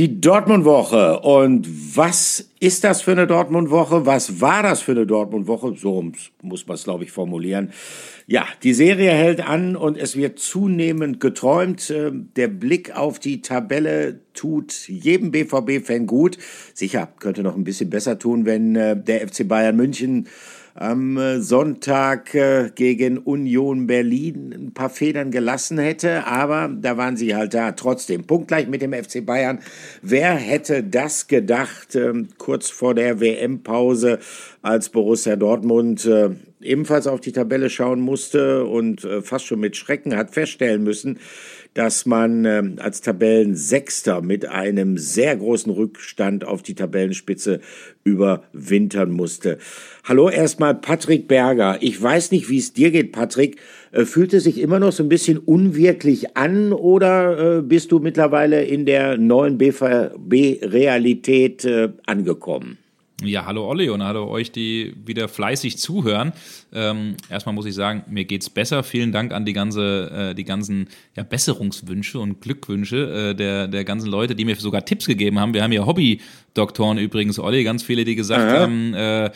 Die Dortmund-Woche. Und was ist das für eine Dortmund-Woche? Was war das für eine Dortmund-Woche? So muss man es, glaube ich, formulieren. Ja, die Serie hält an und es wird zunehmend geträumt. Ähm, der Blick auf die Tabelle tut jedem BVB-Fan gut. Sicher, könnte noch ein bisschen besser tun, wenn äh, der FC Bayern München am äh, Sonntag äh, gegen Union Berlin ein paar Federn gelassen hätte, aber da waren sie halt da. Trotzdem, punktgleich mit dem FC Bayern. Wer hätte das gedacht, ähm, kurz vor der WM-Pause, als Borussia Dortmund äh, ebenfalls auf die Tabelle schauen musste und fast schon mit Schrecken hat feststellen müssen, dass man äh, als Tabellensechster mit einem sehr großen Rückstand auf die Tabellenspitze überwintern musste. Hallo erstmal Patrick Berger. Ich weiß nicht, wie es dir geht, Patrick. Äh, fühlt es sich immer noch so ein bisschen unwirklich an oder äh, bist du mittlerweile in der neuen BVB-Realität äh, angekommen? Ja, hallo Olli und hallo euch, die wieder fleißig zuhören. Ähm, erstmal muss ich sagen, mir geht's besser. Vielen Dank an die ganze, äh, die ganzen ja, Besserungswünsche und Glückwünsche äh, der, der ganzen Leute, die mir sogar Tipps gegeben haben. Wir haben ja Hobby-Doktoren übrigens, Olli, ganz viele, die gesagt Aha. haben, äh,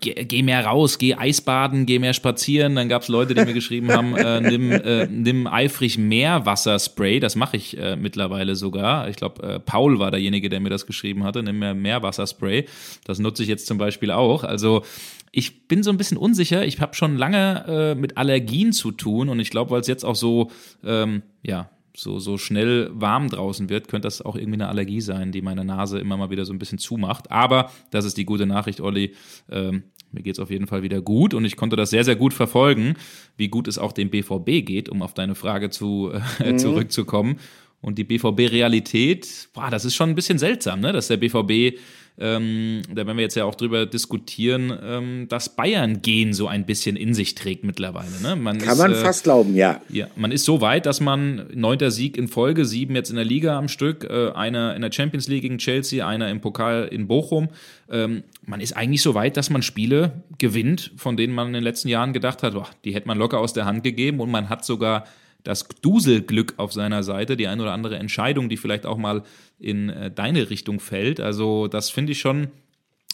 geh, geh, mehr raus, geh Eisbaden, geh mehr spazieren. Dann gab es Leute, die mir geschrieben haben, äh, nimm, äh, nimm eifrig Meerwasserspray. Das mache ich äh, mittlerweile sogar. Ich glaube, äh, Paul war derjenige, der mir das geschrieben hatte. Nimm mehr Meerwasserspray. Das nutze ich jetzt zum Beispiel auch. Also ich bin so ein bisschen unsicher. Ich habe schon lange äh, mit Allergien zu tun und ich glaube, weil es jetzt auch so, ähm, ja, so, so schnell warm draußen wird, könnte das auch irgendwie eine Allergie sein, die meine Nase immer mal wieder so ein bisschen zumacht. Aber das ist die gute Nachricht, Olli. Ähm, mir geht es auf jeden Fall wieder gut und ich konnte das sehr, sehr gut verfolgen, wie gut es auch dem BVB geht, um auf deine Frage zu, äh, mhm. zurückzukommen. Und die BVB-Realität, das ist schon ein bisschen seltsam, ne? dass der BVB ähm, da werden wir jetzt ja auch drüber diskutieren, ähm, dass Bayern gehen so ein bisschen in sich trägt mittlerweile. Ne? Man Kann ist, man äh, fast glauben, ja. Ja, man ist so weit, dass man neunter Sieg in Folge, sieben jetzt in der Liga am Stück, äh, einer in der Champions League gegen Chelsea, einer im Pokal in Bochum. Ähm, man ist eigentlich so weit, dass man Spiele gewinnt, von denen man in den letzten Jahren gedacht hat, boah, die hätte man locker aus der Hand gegeben und man hat sogar das Duselglück auf seiner Seite, die ein oder andere Entscheidung, die vielleicht auch mal in äh, deine Richtung fällt. Also das finde ich schon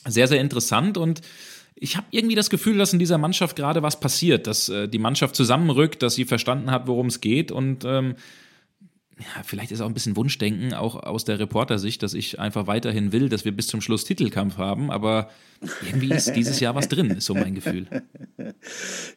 sehr, sehr interessant und ich habe irgendwie das Gefühl, dass in dieser Mannschaft gerade was passiert, dass äh, die Mannschaft zusammenrückt, dass sie verstanden hat, worum es geht und ähm, ja, vielleicht ist auch ein bisschen Wunschdenken, auch aus der Reportersicht, dass ich einfach weiterhin will, dass wir bis zum Schluss Titelkampf haben, aber irgendwie ist dieses Jahr was drin, ist so mein Gefühl.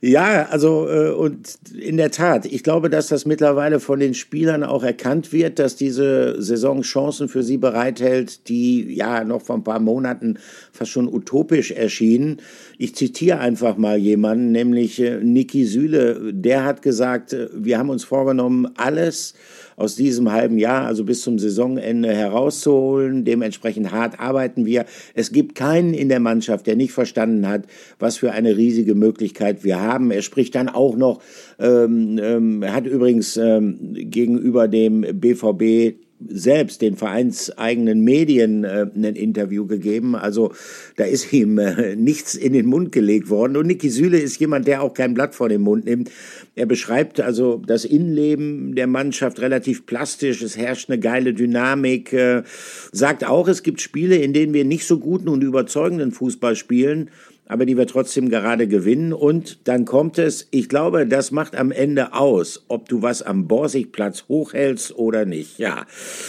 Ja, also äh, und in der Tat, ich glaube, dass das mittlerweile von den Spielern auch erkannt wird, dass diese Saison Chancen für sie bereithält, die ja noch vor ein paar Monaten fast schon utopisch erschienen. Ich zitiere einfach mal jemanden, nämlich äh, Niki Süle, der hat gesagt, äh, wir haben uns vorgenommen, alles aus diesem halben Jahr, also bis zum Saisonende herauszuholen. Dementsprechend hart arbeiten wir. Es gibt keinen in der Mannschaft, der nicht verstanden hat, was für eine riesige Möglichkeit wir haben. Er spricht dann auch noch, ähm, ähm, hat übrigens ähm, gegenüber dem BVB selbst den vereinseigenen Medien äh, ein Interview gegeben. Also da ist ihm äh, nichts in den Mund gelegt worden. Und Niki Süle ist jemand, der auch kein Blatt vor den Mund nimmt. Er beschreibt also das Innenleben der Mannschaft relativ plastisch. Es herrscht eine geile Dynamik. Äh, sagt auch, es gibt Spiele, in denen wir nicht so guten und überzeugenden Fußball spielen aber die wir trotzdem gerade gewinnen. Und dann kommt es, ich glaube, das macht am Ende aus, ob du was am Borsigplatz hochhältst oder nicht. Ja,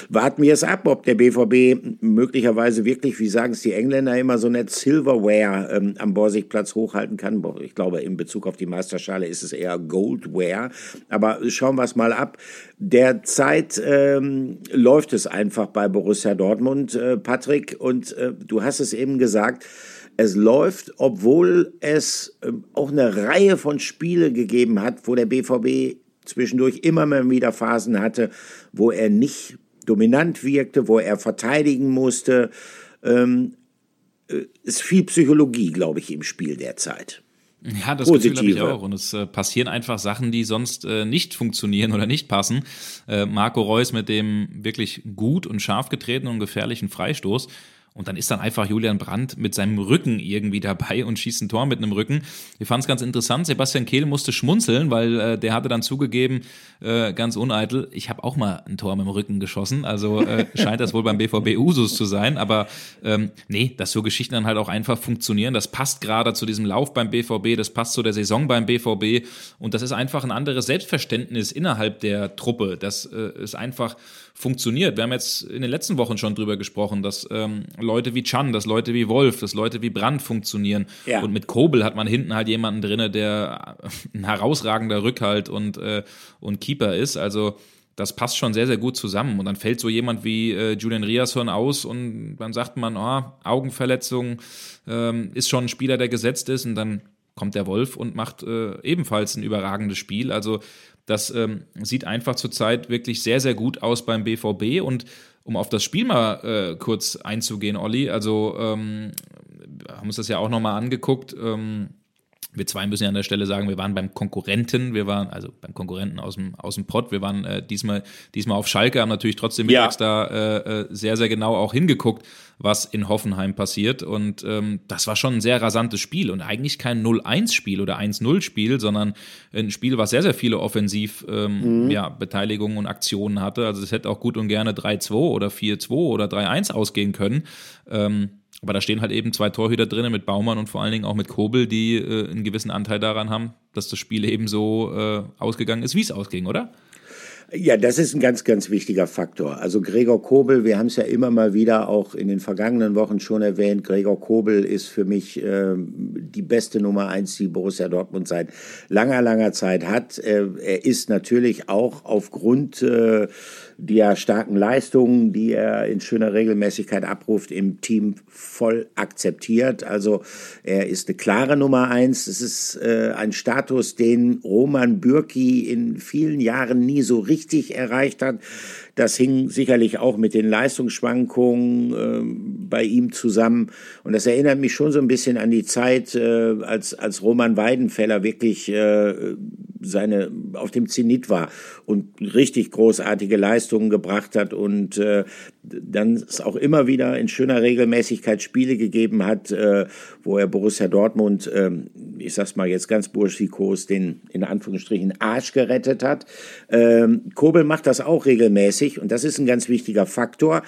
warten wir es ab, ob der BVB möglicherweise wirklich, wie sagen es die Engländer immer so nett, Silverware ähm, am Borsigplatz hochhalten kann. Ich glaube, in Bezug auf die Meisterschale ist es eher Goldware. Aber schauen wir es mal ab. Derzeit ähm, läuft es einfach bei Borussia Dortmund, äh, Patrick. Und äh, du hast es eben gesagt, es läuft, obwohl es ähm, auch eine Reihe von Spiele gegeben hat, wo der BVB zwischendurch immer mal wieder Phasen hatte, wo er nicht dominant wirkte, wo er verteidigen musste. Ähm, äh, ist viel Psychologie, glaube ich, im Spiel derzeit. Ja, das Positive. Gefühl habe ich auch. Und es äh, passieren einfach Sachen, die sonst äh, nicht funktionieren oder nicht passen. Äh, Marco Reus mit dem wirklich gut und scharf getretenen und gefährlichen Freistoß Und dann ist dann einfach Julian Brandt mit seinem Rücken irgendwie dabei und schießt ein Tor mit einem Rücken. Wir fanden es ganz interessant. Sebastian Kehl musste schmunzeln, weil äh, der hatte dann zugegeben, äh, ganz uneitel, ich habe auch mal ein Tor mit dem Rücken geschossen. Also äh, scheint das wohl beim BVB Usus zu sein. Aber ähm, nee, dass so Geschichten dann halt auch einfach funktionieren. Das passt gerade zu diesem Lauf beim BVB, das passt zu der Saison beim BVB. Und das ist einfach ein anderes Selbstverständnis innerhalb der Truppe. Das äh, ist einfach funktioniert. Wir haben jetzt in den letzten Wochen schon drüber gesprochen, dass ähm, Leute wie Chan, dass Leute wie Wolf, dass Leute wie Brandt funktionieren. Ja. Und mit Kobel hat man hinten halt jemanden drinne, der ein herausragender Rückhalt und, äh, und Keeper ist. Also das passt schon sehr, sehr gut zusammen. Und dann fällt so jemand wie äh, Julian Riasson aus und dann sagt man, oh, Augenverletzung ähm, ist schon ein Spieler, der gesetzt ist. Und dann kommt der Wolf und macht äh, ebenfalls ein überragendes Spiel. Also das ähm, sieht einfach zurzeit wirklich sehr, sehr gut aus beim BVB. Und um auf das Spiel mal äh, kurz einzugehen, Olli, also ähm, haben uns das ja auch nochmal angeguckt. Ähm, wir zwei müssen ja an der Stelle sagen, wir waren beim Konkurrenten, wir waren, also beim Konkurrenten aus dem, aus dem Pott, wir waren äh, diesmal, diesmal auf Schalke, haben natürlich trotzdem ja. da äh, äh, sehr, sehr genau auch hingeguckt, was in Hoffenheim passiert. Und ähm, das war schon ein sehr rasantes Spiel und eigentlich kein 0-1-Spiel oder 1-0-Spiel, sondern ein Spiel, was sehr, sehr viele offensiv ähm, mhm. ja, Beteiligungen und Aktionen hatte. Also es hätte auch gut und gerne 3-2 oder 4-2 oder 3-1 ausgehen können. Ähm, aber da stehen halt eben zwei Torhüter drinnen mit Baumann und vor allen Dingen auch mit Kobel, die äh, einen gewissen Anteil daran haben, dass das Spiel eben so äh, ausgegangen ist, wie es ausging, oder? Ja, das ist ein ganz, ganz wichtiger Faktor. Also Gregor Kobel, wir haben es ja immer mal wieder auch in den vergangenen Wochen schon erwähnt, Gregor Kobel ist für mich äh, die beste Nummer eins, die Borussia Dortmund seit langer, langer Zeit hat. Äh, er ist natürlich auch aufgrund äh, der starken Leistungen, die er in schöner Regelmäßigkeit abruft, im Team voll akzeptiert. Also er ist eine klare Nummer eins. Es ist äh, ein Status, den Roman Bürki in vielen Jahren nie so richtig erreicht hat. Das hing sicherlich auch mit den Leistungsschwankungen äh, bei ihm zusammen. Und das erinnert mich schon so ein bisschen an die Zeit, äh, als, als Roman Weidenfeller wirklich äh, seine, auf dem Zenit war und richtig großartige Leistungen gebracht hat und äh, dann es auch immer wieder in schöner Regelmäßigkeit Spiele gegeben hat, äh, wo er Borussia Dortmund, äh, ich sag's mal jetzt ganz burschikos, den in Anführungsstrichen Arsch gerettet hat. Äh, Kobel macht das auch regelmäßig und das ist ein ganz wichtiger Faktor.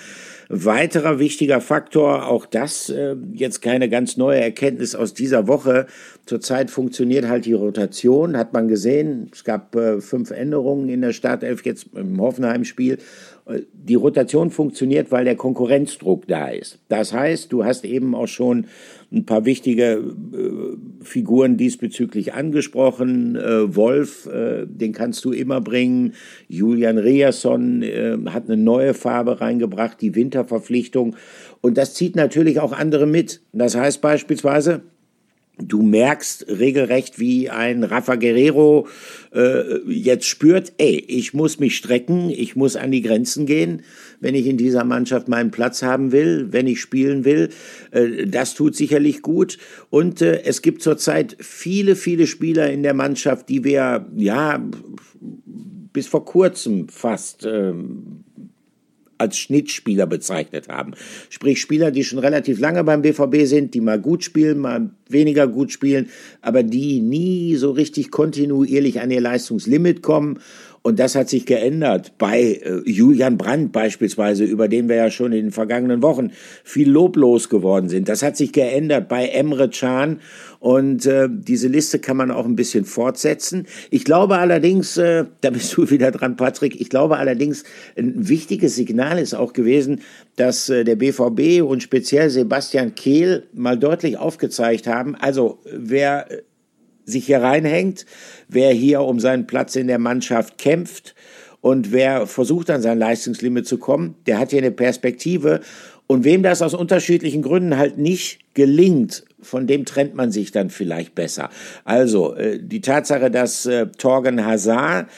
Weiterer wichtiger Faktor, auch das äh, jetzt keine ganz neue Erkenntnis aus dieser Woche. Zurzeit funktioniert halt die Rotation, hat man gesehen. Es gab äh, fünf Änderungen in der Startelf jetzt im Hoffenheim-Spiel. Äh, die Rotation funktioniert, weil der Konkurrenzdruck da ist. Das heißt, du hast eben auch schon ein paar wichtige äh, Figuren diesbezüglich angesprochen. Äh, Wolf, äh, den kannst du immer bringen. Julian Riasson äh, hat eine neue Farbe reingebracht, die Winterverpflichtung. Und das zieht natürlich auch andere mit. Das heißt beispielsweise, Du merkst regelrecht, wie ein Rafa Guerrero äh, jetzt spürt, ey, ich muss mich strecken, ich muss an die Grenzen gehen, wenn ich in dieser Mannschaft meinen Platz haben will, wenn ich spielen will. Äh, das tut sicherlich gut. Und äh, es gibt zurzeit viele, viele Spieler in der Mannschaft, die wir, ja, bis vor kurzem fast ähm, als Schnittspieler bezeichnet haben. Sprich Spieler, die schon relativ lange beim BVB sind, die mal gut spielen, mal weniger gut spielen, aber die nie so richtig kontinuierlich an ihr Leistungslimit kommen und das hat sich geändert bei äh, Julian Brandt beispielsweise, über den wir ja schon in den vergangenen Wochen viel loblos geworden sind. Das hat sich geändert bei Emre Can. Und äh, diese Liste kann man auch ein bisschen fortsetzen. Ich glaube allerdings, äh, da bist du wieder dran, Patrick, ich glaube allerdings, ein wichtiges Signal ist auch gewesen, dass äh, der BVB und speziell Sebastian Kehl mal deutlich aufgezeigt haben, also wer sich hier reinhängt, wer hier um seinen Platz in der Mannschaft kämpft und wer versucht an sein Leistungslimit zu kommen, der hat hier eine Perspektive. Und wem das aus unterschiedlichen Gründen halt nicht gelingt, von dem trennt man sich dann vielleicht besser. Also äh, die Tatsache, dass äh, Torgen Hazard,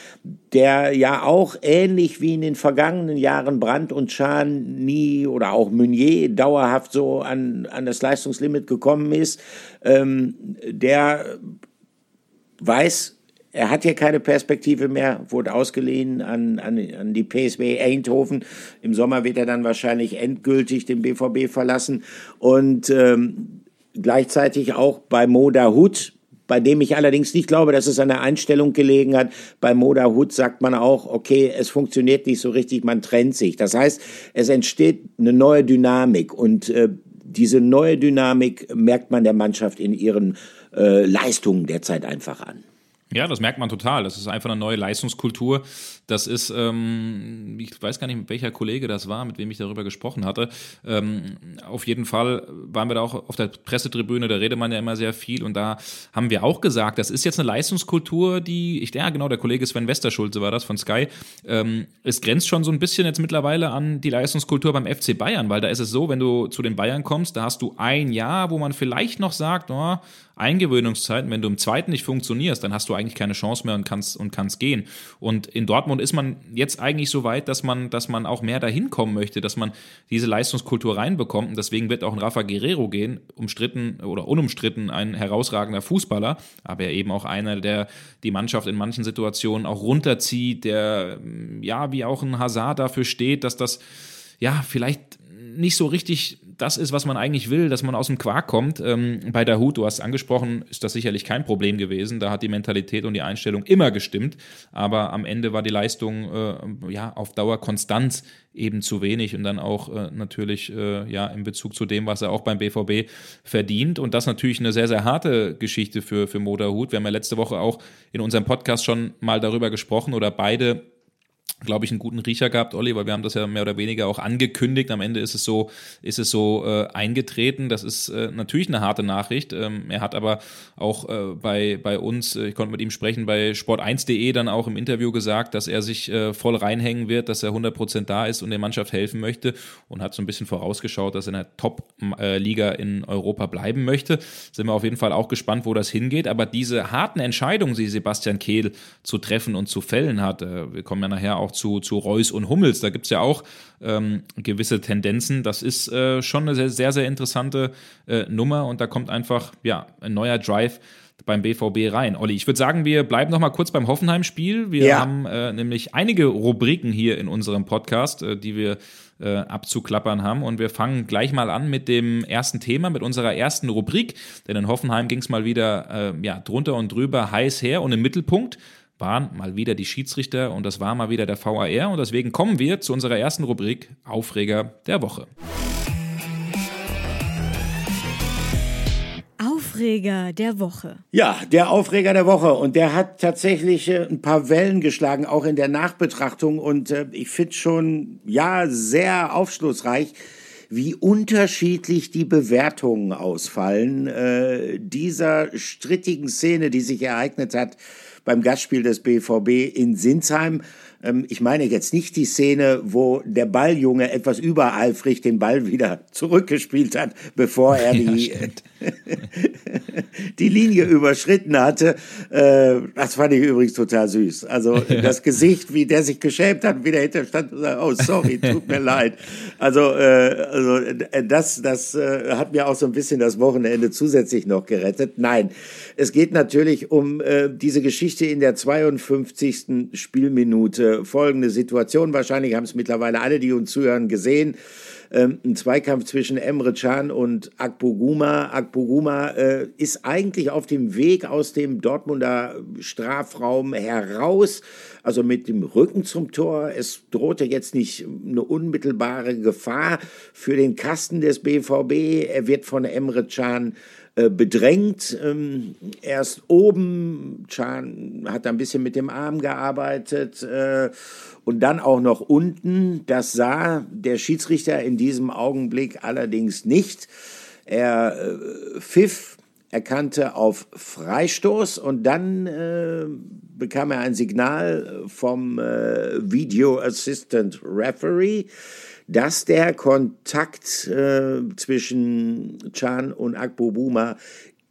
der ja auch ähnlich wie in den vergangenen Jahren Brandt und Schahn nie oder auch Meunier dauerhaft so an, an das Leistungslimit gekommen ist, ähm, der weiß, er hat hier keine Perspektive mehr, wurde ausgeliehen an, an, an die PSW Eindhoven. Im Sommer wird er dann wahrscheinlich endgültig den BVB verlassen. Und ähm, gleichzeitig auch bei Moda Hut, bei dem ich allerdings nicht glaube, dass es an der Einstellung gelegen hat. Bei Moda Hut sagt man auch, okay, es funktioniert nicht so richtig, man trennt sich. Das heißt, es entsteht eine neue Dynamik und äh, diese neue Dynamik merkt man der Mannschaft in ihren äh, Leistungen derzeit einfach an. Ja, das merkt man total. Das ist einfach eine neue Leistungskultur. Das ist, ähm, ich weiß gar nicht, welcher Kollege das war, mit wem ich darüber gesprochen hatte. Ähm, auf jeden Fall waren wir da auch auf der Pressetribüne, da redet man ja immer sehr viel und da haben wir auch gesagt, das ist jetzt eine Leistungskultur, die, ich, ja genau, der Kollege Sven Westerschulze war das von Sky, ähm, es grenzt schon so ein bisschen jetzt mittlerweile an die Leistungskultur beim FC Bayern, weil da ist es so, wenn du zu den Bayern kommst, da hast du ein Jahr, wo man vielleicht noch sagt, oh, Eingewöhnungszeiten, wenn du im zweiten nicht funktionierst, dann hast du eigentlich keine Chance mehr und kannst und kannst gehen. Und in Dortmund ist man jetzt eigentlich so weit, dass man, dass man auch mehr dahin kommen möchte, dass man diese Leistungskultur reinbekommt. Und deswegen wird auch ein Rafa Guerrero gehen, umstritten oder unumstritten ein herausragender Fußballer, aber eben auch einer, der die Mannschaft in manchen Situationen auch runterzieht, der ja wie auch ein Hazard dafür steht, dass das ja vielleicht nicht so richtig das ist, was man eigentlich will, dass man aus dem Quark kommt. Ähm, bei der Hut, du hast angesprochen, ist das sicherlich kein Problem gewesen. Da hat die Mentalität und die Einstellung immer gestimmt. Aber am Ende war die Leistung äh, ja auf Dauer konstant eben zu wenig und dann auch äh, natürlich äh, ja in Bezug zu dem, was er auch beim BVB verdient. Und das natürlich eine sehr, sehr harte Geschichte für, für Moda Hut. Wir haben ja letzte Woche auch in unserem Podcast schon mal darüber gesprochen oder beide glaube ich, einen guten Riecher gehabt, Olli, weil wir haben das ja mehr oder weniger auch angekündigt. Am Ende ist es so, ist es so äh, eingetreten. Das ist äh, natürlich eine harte Nachricht. Ähm, er hat aber auch äh, bei, bei uns, äh, ich konnte mit ihm sprechen, bei sport1.de dann auch im Interview gesagt, dass er sich äh, voll reinhängen wird, dass er 100% da ist und der Mannschaft helfen möchte und hat so ein bisschen vorausgeschaut, dass er in der Top-Liga in Europa bleiben möchte. Sind wir auf jeden Fall auch gespannt, wo das hingeht. Aber diese harten Entscheidungen, die Sebastian Kehl zu treffen und zu fällen hat, äh, wir kommen ja nachher auch zu, zu Reus und Hummels. Da gibt es ja auch ähm, gewisse Tendenzen. Das ist äh, schon eine sehr, sehr, sehr interessante äh, Nummer und da kommt einfach ja, ein neuer Drive beim BVB rein. Olli, ich würde sagen, wir bleiben noch mal kurz beim Hoffenheim-Spiel. Wir ja. haben äh, nämlich einige Rubriken hier in unserem Podcast, äh, die wir äh, abzuklappern haben. Und wir fangen gleich mal an mit dem ersten Thema, mit unserer ersten Rubrik. Denn in Hoffenheim ging es mal wieder äh, ja, drunter und drüber heiß her und im Mittelpunkt waren mal wieder die Schiedsrichter und das war mal wieder der VAR und deswegen kommen wir zu unserer ersten Rubrik Aufreger der Woche. Aufreger der Woche. Ja, der Aufreger der Woche. Und der hat tatsächlich äh, ein paar Wellen geschlagen, auch in der Nachbetrachtung. Und äh, ich finde schon, ja, sehr aufschlussreich, wie unterschiedlich die Bewertungen ausfallen äh, dieser strittigen Szene, die sich ereignet hat beim Gastspiel des BVB in Sinsheim. Ähm, ich meine jetzt nicht die Szene, wo der Balljunge etwas übereifrig den Ball wieder zurückgespielt hat, bevor er die, ja, die Linie überschritten hatte. Äh, das fand ich übrigens total süß. Also das Gesicht, wie der sich geschämt hat, wie der hinter stand und sagt, oh sorry, tut mir leid. Also, äh, also äh, das, das hat mir auch so ein bisschen das Wochenende zusätzlich noch gerettet. Nein, es geht natürlich um diese Geschichte in der 52. Spielminute folgende Situation. Wahrscheinlich haben es mittlerweile alle, die uns zuhören, gesehen. Ähm, ein Zweikampf zwischen Emre Can und Akpoguma. Akpoguma äh, ist eigentlich auf dem Weg aus dem Dortmunder Strafraum heraus, also mit dem Rücken zum Tor. Es drohte jetzt nicht eine unmittelbare Gefahr für den Kasten des BVB. Er wird von Emre Can äh, bedrängt. Ähm, erst oben, Chan hat ein bisschen mit dem Arm gearbeitet äh, und dann auch noch unten. Das sah der Schiedsrichter in diesem Augenblick allerdings nicht. Er äh, pfiff, erkannte auf Freistoß und dann äh, bekam er ein Signal vom äh, Video Assistant Referee dass der Kontakt äh, zwischen Chan und Akbobuma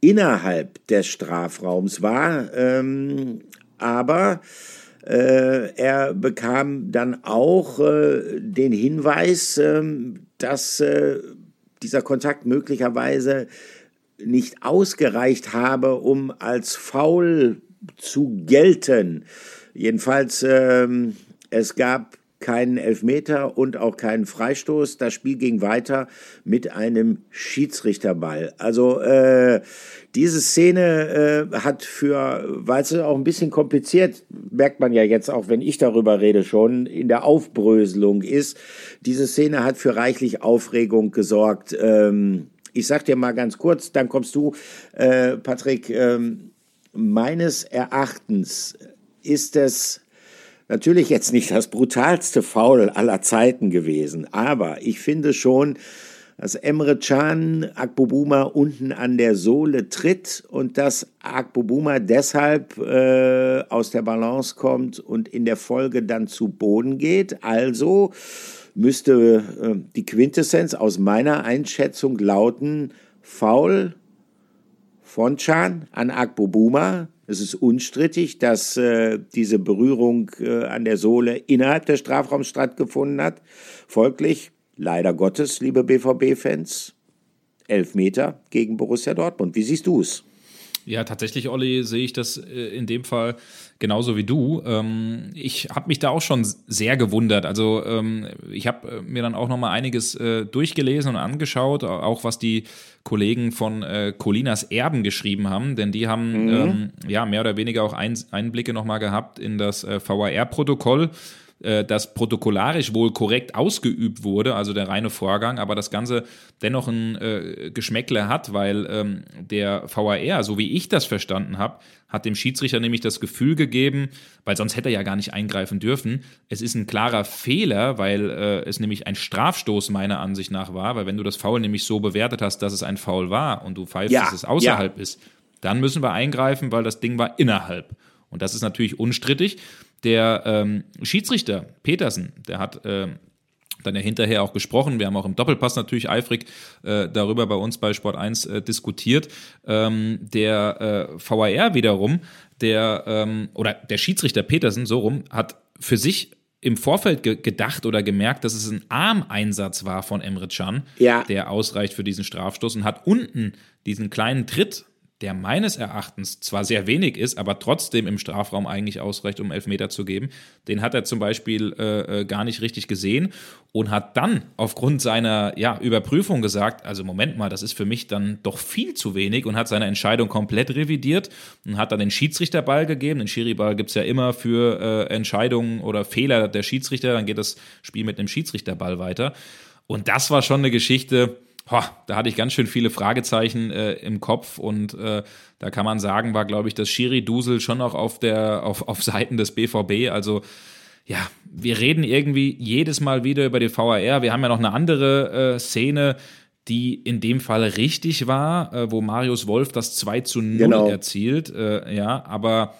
innerhalb des Strafraums war, ähm, aber äh, er bekam dann auch äh, den Hinweis, ähm, dass äh, dieser Kontakt möglicherweise nicht ausgereicht habe, um als Foul zu gelten. Jedenfalls, ähm, es gab keinen Elfmeter und auch keinen Freistoß. Das Spiel ging weiter mit einem Schiedsrichterball. Also äh, diese Szene äh, hat für, weil es auch ein bisschen kompliziert, merkt man ja jetzt auch, wenn ich darüber rede, schon in der Aufbröselung ist. Diese Szene hat für reichlich Aufregung gesorgt. Ähm, ich sag dir mal ganz kurz, dann kommst du, äh, Patrick. Ähm, meines Erachtens ist es natürlich jetzt nicht das brutalste Foul aller Zeiten gewesen, aber ich finde schon, dass Emre Can Akbobuma unten an der Sohle tritt und dass Akbobuma deshalb äh, aus der Balance kommt und in der Folge dann zu Boden geht. Also müsste äh, die Quintessenz aus meiner Einschätzung lauten, faul von Can an Akbobuma. Es ist unstrittig, dass äh, diese Berührung äh, an der Sohle innerhalb des Strafraums stattgefunden hat. Folglich, leider Gottes, liebe BVB-Fans, Elfmeter gegen Borussia Dortmund. Wie siehst du es? Ja, tatsächlich, Olli, sehe ich das äh, in dem Fall genauso wie du. Ähm, ich habe mich da auch schon sehr gewundert. Also ähm, ich habe äh, mir dann auch noch mal einiges äh, durchgelesen und angeschaut, auch was die Kollegen von Colinas Erben geschrieben haben, denn die haben mhm. ähm, ja mehr oder weniger auch Einblicke noch mal gehabt in das VAR-Protokoll äh, das protokollarisch wohl korrekt ausgeübt wurde, also der reine Vorgang, aber das Ganze dennoch ein äh, Geschmäckle hat, weil ähm, der VAR, so wie ich das verstanden habe, hat dem Schiedsrichter nämlich das Gefühl gegeben, weil sonst hätte er ja gar nicht eingreifen dürfen. Es ist ein klarer Fehler, weil äh, es nämlich ein Strafstoß meiner Ansicht nach war, weil wenn du das Foul nämlich so bewertet hast, dass es ein Foul war und du pfeifst, ja, dass es außerhalb ja. ist, dann müssen wir eingreifen, weil das Ding war innerhalb. Und das ist natürlich unstrittig. Der ähm, Schiedsrichter Petersen, der hat äh, dann ja hinterher auch gesprochen. Wir haben auch im Doppelpass natürlich eifrig äh, darüber bei uns bei Sport 1 äh, diskutiert. Ähm, der äh, VAR wiederum, der ähm, oder der Schiedsrichter Petersen, so rum, hat für sich im Vorfeld ge gedacht oder gemerkt, dass es ein Armeinsatz war von Emre Can, ja. der ausreicht für diesen Strafstoß und hat unten diesen kleinen Tritt der meines Erachtens zwar sehr wenig ist, aber trotzdem im Strafraum eigentlich ausreicht, um Elfmeter zu geben, den hat er zum Beispiel äh, äh, gar nicht richtig gesehen und hat dann aufgrund seiner ja, Überprüfung gesagt, also Moment mal, das ist für mich dann doch viel zu wenig und hat seine Entscheidung komplett revidiert und hat dann den Schiedsrichterball gegeben. Den Schiriball gibt es ja immer für äh, Entscheidungen oder Fehler der Schiedsrichter, dann geht das Spiel mit einem Schiedsrichterball weiter. Und das war schon eine Geschichte, Ho, da hatte ich ganz schön viele Fragezeichen äh, im Kopf und äh, da kann man sagen, war, glaube ich, das Schiri-Dusel schon auch auf, der, auf, auf Seiten des BVB. Also ja, wir reden irgendwie jedes Mal wieder über die VAR. Wir haben ja noch eine andere äh, Szene, die in dem Fall richtig war, äh, wo Marius Wolf das 2 zu 0 genau. erzielt. Äh, ja, aber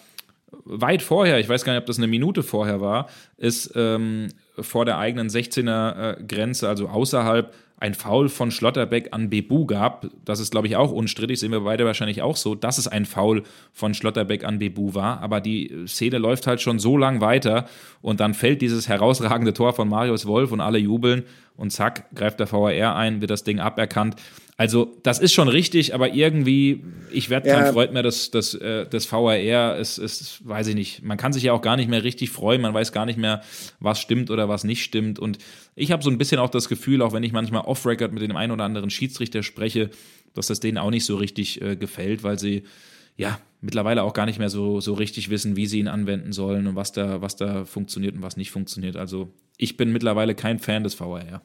weit vorher, ich weiß gar nicht, ob das eine Minute vorher war, ist ähm, vor der eigenen 16er äh, Grenze, also außerhalb, ein Foul von Schlotterbeck an Bebu gab. Das ist, glaube ich, auch unstrittig, sehen wir beide wahrscheinlich auch so, dass es ein Foul von Schlotterbeck an Bebu war. Aber die Szene läuft halt schon so lang weiter und dann fällt dieses herausragende Tor von Marius Wolf und alle jubeln und zack, greift der VAR ein, wird das Ding aberkannt. Also, das ist schon richtig, aber irgendwie, ich werde kein ja. Freund mehr des, des, äh, des VAR. Es ist, weiß ich nicht, man kann sich ja auch gar nicht mehr richtig freuen, man weiß gar nicht mehr, was stimmt oder was nicht stimmt. Und ich habe so ein bisschen auch das Gefühl, auch wenn ich manchmal off-Record mit dem einen oder anderen Schiedsrichter spreche, dass das denen auch nicht so richtig äh, gefällt, weil sie ja mittlerweile auch gar nicht mehr so, so richtig wissen, wie sie ihn anwenden sollen und was da, was da funktioniert und was nicht funktioniert. Also ich bin mittlerweile kein Fan des VAR.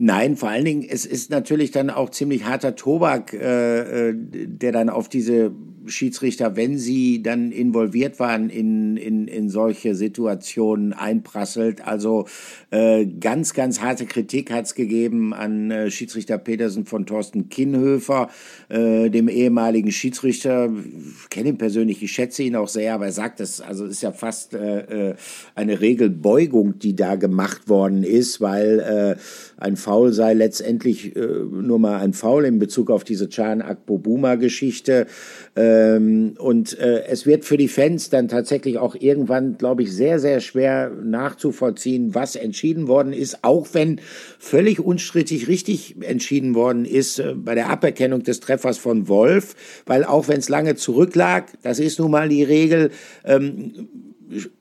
Nein, vor allen Dingen, es ist natürlich dann auch ziemlich harter Tobak, äh, äh der dann auf diese Schiedsrichter, wenn sie dann involviert waren in, in, in solche Situationen, einprasselt. Also äh, ganz, ganz harte Kritik hat es gegeben an äh, Schiedsrichter Petersen von Thorsten Kinnhöfer, äh, dem ehemaligen Schiedsrichter. Ich kenne ihn persönlich, ich schätze ihn auch sehr, aber er sagt, das also ist ja fast äh, äh eine Regelbeugung, die da gemacht worden ist, weil äh, ein Foul sei letztendlich nur mal ein Foul in Bezug auf diese Can Akbobuma-Geschichte. Äh, Ähm, und äh, es wird für die Fans dann tatsächlich auch irgendwann, glaube ich, sehr, sehr schwer nachzuvollziehen, was entschieden worden ist, auch wenn völlig unstrittig richtig entschieden worden ist äh, bei der Aberkennung des Treffers von Wolf, weil auch wenn es lange zurücklag, das ist nun mal die Regel, ähm,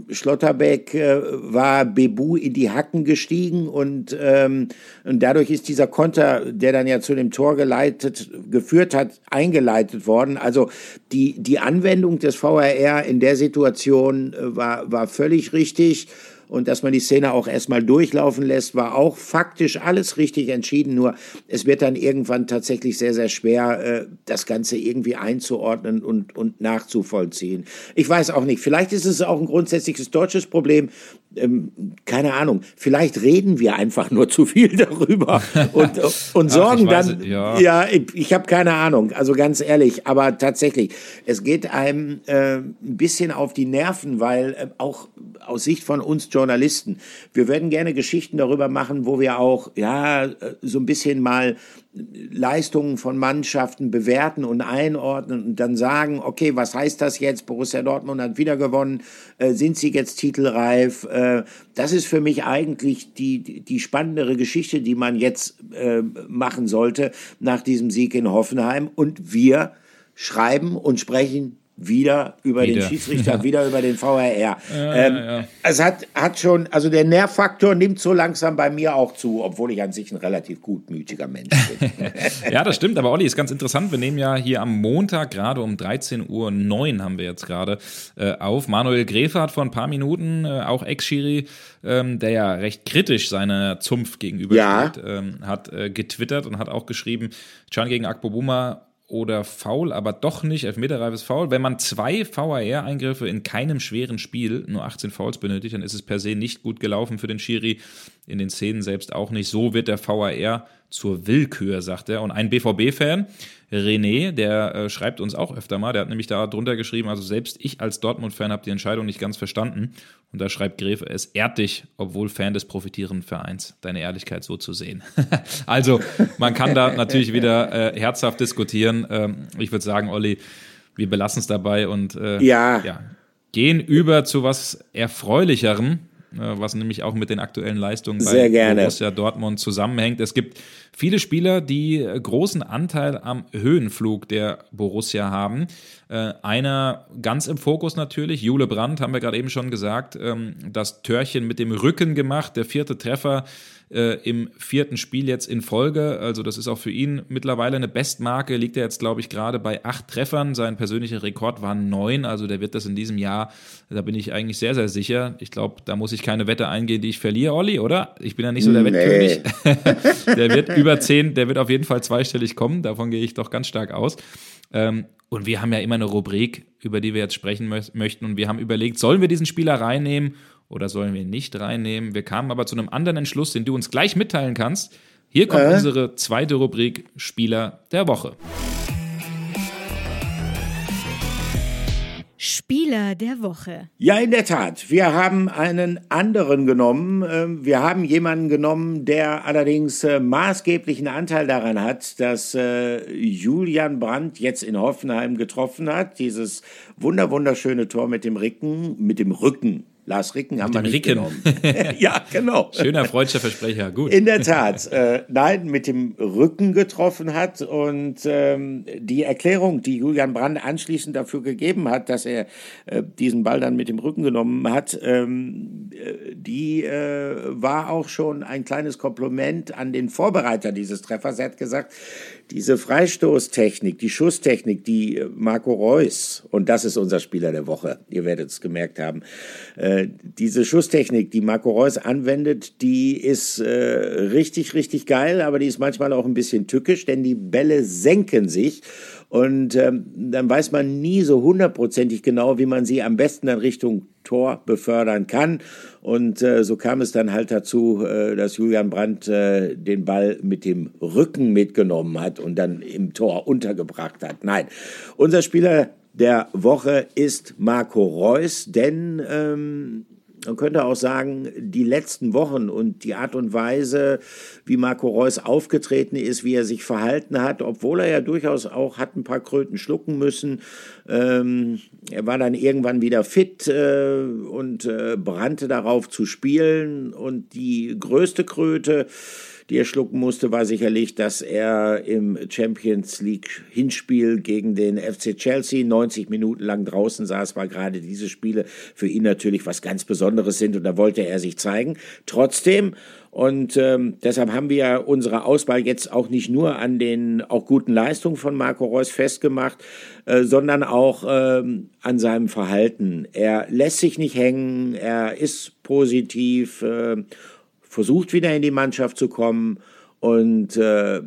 Schlotterbeck äh, war Bebu in die Hacken gestiegen und, ähm, und dadurch ist dieser Konter, der dann ja zu dem Tor geleitet, geführt hat, eingeleitet worden. Also die, die Anwendung des VRR in der Situation äh, war, war völlig richtig und dass man die Szene auch erstmal durchlaufen lässt, war auch faktisch alles richtig entschieden. Nur es wird dann irgendwann tatsächlich sehr, sehr schwer, äh, das Ganze irgendwie einzuordnen und, und nachzuvollziehen. Ich weiß auch nicht. Vielleicht ist es auch ein grundsätzliches deutsches Problem. Ähm, keine Ahnung. Vielleicht reden wir einfach nur zu viel darüber und, und sorgen Ach, dann. Ja, ja ich, ich habe keine Ahnung. Also ganz ehrlich. Aber tatsächlich, es geht einem äh, ein bisschen auf die Nerven, weil äh, auch aus Sicht von uns Journalisten. Wir würden gerne Geschichten darüber machen, wo wir auch, ja, so ein bisschen mal Leistungen von Mannschaften bewerten und einordnen und dann sagen, okay, was heißt das jetzt? Borussia Dortmund hat wieder gewonnen. Äh, sind sie jetzt titelreif? Äh, das ist für mich eigentlich die, die spannendere Geschichte, die man jetzt äh, machen sollte nach diesem Sieg in Hoffenheim. Und wir schreiben und sprechen wieder über wieder. den Schiedsrichter, ja. wieder über den VRR. Ja, ähm, ja, Es hat, hat schon, also der Nervfaktor nimmt so langsam bei mir auch zu, obwohl ich an sich ein relativ gutmütiger Mensch bin. ja, das stimmt, aber Olli, ist ganz interessant. Wir nehmen ja hier am Montag gerade um 13.09 Uhr haben wir jetzt gerade äh, auf. Manuel Gräfe hat vor ein paar Minuten, äh, auch Ex-Schiri, ähm, der ja recht kritisch seiner Zunft gegenübersteht, ähm, hat äh, getwittert und hat auch geschrieben, Can gegen Akpobuma oder faul, aber doch nicht elfmeterreifes Foul. Wenn man zwei VAR-Eingriffe in keinem schweren Spiel, nur 18 Fouls benötigt, dann ist es per se nicht gut gelaufen für den Schiri. In den Szenen selbst auch nicht. So wird der VAR zur Willkür, sagt er. Und ein BVB-Fan, René, der äh, schreibt uns auch öfter mal, der hat nämlich da drunter geschrieben, also selbst ich als Dortmund-Fan habe die Entscheidung nicht ganz verstanden. Und da schreibt Gräfe, es ehrt dich, obwohl Fan des profitierenden Vereins, deine Ehrlichkeit so zu sehen. also man kann da natürlich wieder äh, herzhaft diskutieren. Ähm, ich würde sagen, Olli, wir belassen es dabei und äh, ja. ja. gehen über zu was Erfreulicherem äh, was nämlich auch mit den aktuellen Leistungen bei Borussia Dortmund zusammenhängt. Es gibt viele Spieler, die großen Anteil am Höhenflug der Borussia haben. Äh, einer ganz im Fokus natürlich, Jule Brandt, haben wir gerade eben schon gesagt, ähm, das Törchen mit dem Rücken gemacht, der vierte Treffer äh, im vierten Spiel jetzt in Folge. Also das ist auch für ihn mittlerweile eine Bestmarke. Liegt er jetzt, glaube ich, gerade bei acht Treffern. Sein persönlicher Rekord war neun. Also der wird das in diesem Jahr, da bin ich eigentlich sehr, sehr sicher. Ich glaube, da muss ich keine Wette eingehen, die ich verliere, Olli, oder? Ich bin ja nicht so der nee. Wettkönig. der wird über zehn, der wird auf jeden Fall zweistellig kommen. Davon gehe ich doch ganz stark aus. Ähm, und wir haben ja immer eine Rubrik, über die wir jetzt sprechen möchten. Und wir haben überlegt, sollen wir diesen Spieler reinnehmen oder sollen wir ihn nicht reinnehmen? Wir kamen aber zu einem anderen Entschluss, den du uns gleich mitteilen kannst. Hier kommt äh? unsere zweite Rubrik Spieler der Woche. Spieler der Woche. Ja, in der Tat. Wir haben einen anderen genommen. Ähm, wir haben jemanden genommen, der allerdings äh, maßgeblichen Anteil daran hat, dass äh, Julian Brandt jetzt in Hoffenheim getroffen hat. Dieses wunderschöne Tor mit dem Rücken, mit dem Rücken Lars Ricken haben wir nicht Ricken. genommen. ja, genau. Schöner freudscher Versprecher, gut. In der Tat. Äh, nein, mit dem Rücken getroffen hat und ähm, die Erklärung, die Julian Brand anschließend dafür gegeben hat, dass er äh, diesen Ball dann mit dem Rücken genommen hat, ähm, äh, die äh, war auch schon ein kleines Kompliment an den Vorbereiter dieses Treffers. Er hat gesagt, diese Freistoßtechnik, die Schusstechnik, die Marco Reus, und das ist unser Spieler der Woche, ihr werdet es gemerkt haben, äh, diese Schusstechnik, die Marco Reus anwendet, die ist äh, richtig, richtig geil, aber die ist manchmal auch ein bisschen tückisch, denn die Bälle senken sich und ähm, dann weiß man nie so hundertprozentig genau, wie man sie am besten in Richtung Tor befördern kann. Und äh, so kam es dann halt dazu, äh, dass Julian Brandt äh, den Ball mit dem Rücken mitgenommen hat und dann im Tor untergebracht hat. Nein, unser Spieler der Woche ist Marco Reus, denn ähm, man könnte auch sagen, die letzten Wochen und die Art und Weise, wie Marco Reus aufgetreten ist, wie er sich verhalten hat, obwohl er ja durchaus auch hat ein paar Kröten schlucken müssen. Ähm, er war dann irgendwann wieder fit äh, und äh, brannte darauf zu spielen. Und die größte Kröte, die er schlucken musste, war sicherlich, dass er im Champions League Hinspiel gegen den FC Chelsea 90 Minuten lang draußen saß, weil gerade diese Spiele für ihn natürlich was ganz Besonderes sind und da wollte er sich zeigen. Trotzdem und ähm, deshalb haben wir unsere Auswahl jetzt auch nicht nur an den auch guten Leistungen von Marco Reus festgemacht, äh, sondern auch ähm, an seinem Verhalten. Er lässt sich nicht hängen, er ist positiv äh, versucht wieder in die Mannschaft zu kommen. Und äh,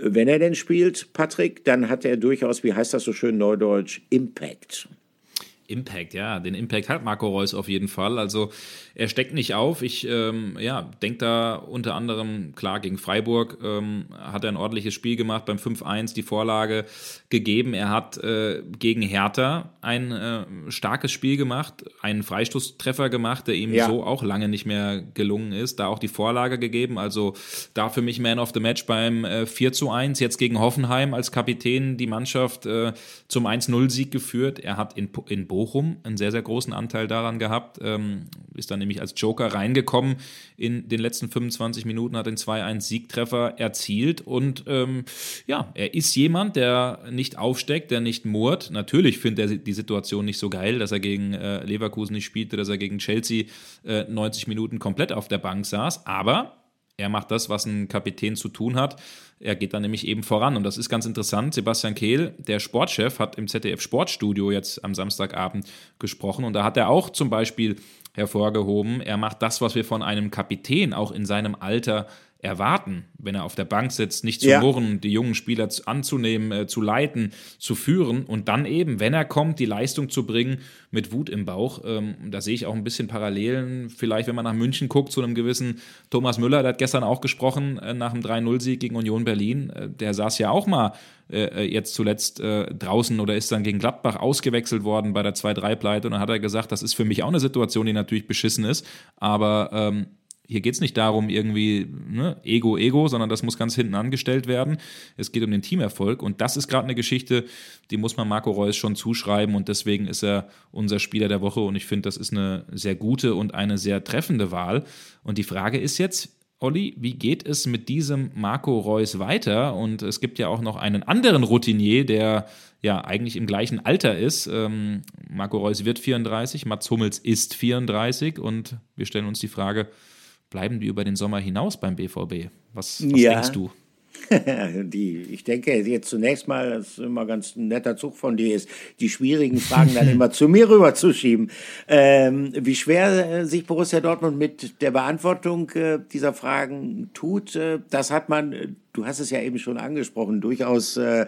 wenn er denn spielt, Patrick, dann hat er durchaus, wie heißt das so schön neudeutsch, Impact. Impact, ja, den Impact hat Marco Reus auf jeden Fall. Also er steckt nicht auf. Ich ähm, ja, denke da unter anderem, klar, gegen Freiburg ähm, hat er ein ordentliches Spiel gemacht, beim 5-1 die Vorlage gegeben. Er hat äh, gegen Hertha ein äh, starkes Spiel gemacht, einen Freistoßtreffer gemacht, der ihm ja. so auch lange nicht mehr gelungen ist. Da auch die Vorlage gegeben. Also da für mich Man of the Match beim äh, 4 1, jetzt gegen Hoffenheim als Kapitän die Mannschaft äh, zum 1-0-Sieg geführt. Er hat in, in Bochum einen sehr, sehr großen Anteil daran gehabt. Ähm, ist dann nämlich als Joker reingekommen in den letzten 25 Minuten, hat den 2-1-Siegtreffer erzielt und ähm, ja, er ist jemand, der nicht aufsteckt, der nicht murrt. Natürlich findet er die Situation nicht so geil, dass er gegen äh, Leverkusen nicht spielte, dass er gegen Chelsea äh, 90 Minuten komplett auf der Bank saß, aber er macht das, was ein Kapitän zu tun hat. Er geht dann nämlich eben voran. Und das ist ganz interessant. Sebastian Kehl, der Sportchef, hat im ZDF Sportstudio jetzt am Samstagabend gesprochen. Und da hat er auch zum Beispiel hervorgehoben, er macht das, was wir von einem Kapitän auch in seinem Alter erwarten, wenn er auf der Bank sitzt, nicht zu ja. murren, die jungen Spieler anzunehmen, äh, zu leiten, zu führen und dann eben, wenn er kommt, die Leistung zu bringen mit Wut im Bauch. Ähm, da sehe ich auch ein bisschen Parallelen, vielleicht wenn man nach München guckt, zu einem gewissen Thomas Müller, der hat gestern auch gesprochen äh, nach dem 3-0-Sieg gegen Union Berlin. Äh, der saß ja auch mal äh, äh, jetzt zuletzt äh, draußen oder ist dann gegen Gladbach ausgewechselt worden bei der 2-3-Pleite und dann hat er gesagt, das ist für mich auch eine Situation, die natürlich beschissen ist, aber ähm, hier geht es nicht darum, irgendwie ne, Ego, Ego, sondern das muss ganz hinten angestellt werden. Es geht um den Teamerfolg und das ist gerade eine Geschichte, die muss man Marco Reus schon zuschreiben und deswegen ist er unser Spieler der Woche und ich finde, das ist eine sehr gute und eine sehr treffende Wahl. Und die Frage ist jetzt, Olli, wie geht es mit diesem Marco Reus weiter? Und es gibt ja auch noch einen anderen Routinier, der ja eigentlich im gleichen Alter ist. Ähm, Marco Reus wird 34, Mats Hummels ist 34 und wir stellen uns die Frage, bleiben die über den Sommer hinaus beim BVB? Was, was ja. denkst du? die, ich denke jetzt zunächst mal, das ist immer ganz ein netter Zug von dir ist, die schwierigen Fragen dann immer zu mir rüberzuschieben. Ähm, wie schwer äh, sich Borussia Dortmund mit der Beantwortung äh, dieser Fragen tut, äh, das hat man, äh, du hast es ja eben schon angesprochen, durchaus äh,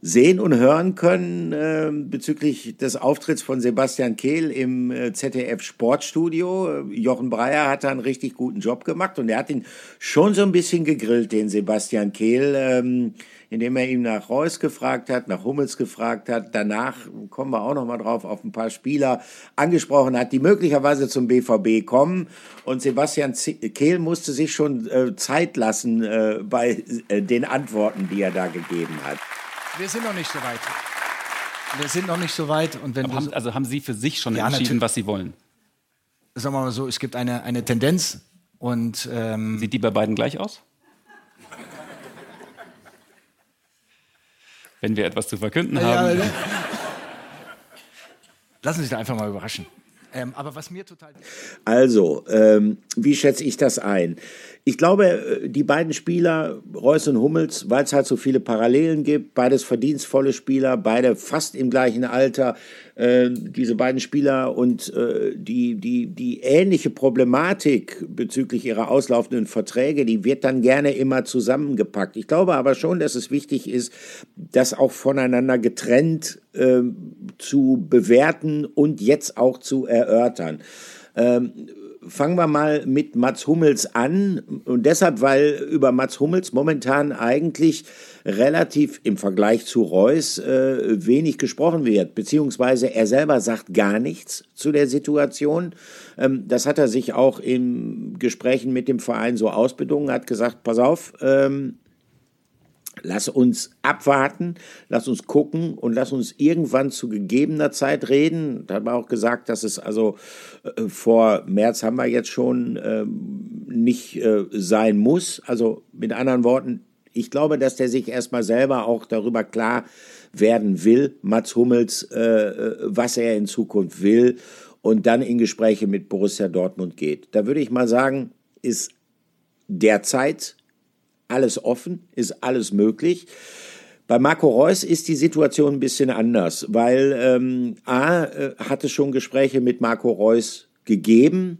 sehen und hören können äh, bezüglich des Auftritts von Sebastian Kehl im äh, ZDF Sportstudio. Jochen Breyer hat da einen richtig guten Job gemacht und er hat ihn schon so ein bisschen gegrillt, den Sebastian Kehl, ähm, indem er ihm nach Reus gefragt hat, nach Hummels gefragt hat. Danach kommen wir auch noch mal drauf, auf ein paar Spieler angesprochen hat, die möglicherweise zum BVB kommen. Und Sebastian Kehl musste sich schon äh, Zeit lassen äh, bei äh, den Antworten, die er da gegeben hat. Wir sind noch nicht so weit. Wir sind noch nicht so weit. Und wenn haben, also haben Sie für sich schon ja, entschieden, natürlich. was Sie wollen? Sagen wir mal so, es gibt eine, eine Tendenz. Und, ähm, Sieht die bei beiden gleich aus? Wenn wir etwas zu verkünden haben. Ja, Lassen Sie sich da einfach mal überraschen. Ähm, aber was mir total. Also, ähm, wie schätze ich das ein? Ich glaube, äh, die beiden Spieler, Reus und Hummels, weil es halt so viele Parallelen gibt, beides verdienstvolle Spieler, beide fast im gleichen Alter, äh, diese beiden Spieler und äh, die, die, die ähnliche Problematik bezüglich ihrer auslaufenden Verträge, die wird dann gerne immer zusammengepackt. Ich glaube aber schon, dass es wichtig ist, das auch voneinander getrennt äh, zu bewerten und jetzt auch zu erörtern. Ähm, fangen wir mal mit Mats Hummels an. Und deshalb, weil über Mats Hummels momentan eigentlich relativ im Vergleich zu Reus äh, wenig gesprochen wird, beziehungsweise er selber sagt gar nichts zu der Situation. Ähm, das hat er sich auch in Gesprächen mit dem Verein so ausbedungen, hat gesagt, pass auf, ähm, Lass uns abwarten, lass uns gucken und lass uns irgendwann zu gegebener Zeit reden. Da hat man auch gesagt, dass es also äh, vor März haben wir jetzt schon äh, nicht äh, sein muss. Also mit anderen Worten, ich glaube, dass der sich erstmal selber auch darüber klar werden will, Mats Hummels, äh, äh, was er in Zukunft will und dann in Gespräche mit Borussia Dortmund geht. Da würde ich mal sagen, ist derzeit alles offen, ist alles möglich. Bei Marco Reus ist die Situation ein bisschen anders, weil ähm, A äh, hat es schon Gespräche mit Marco Reus gegeben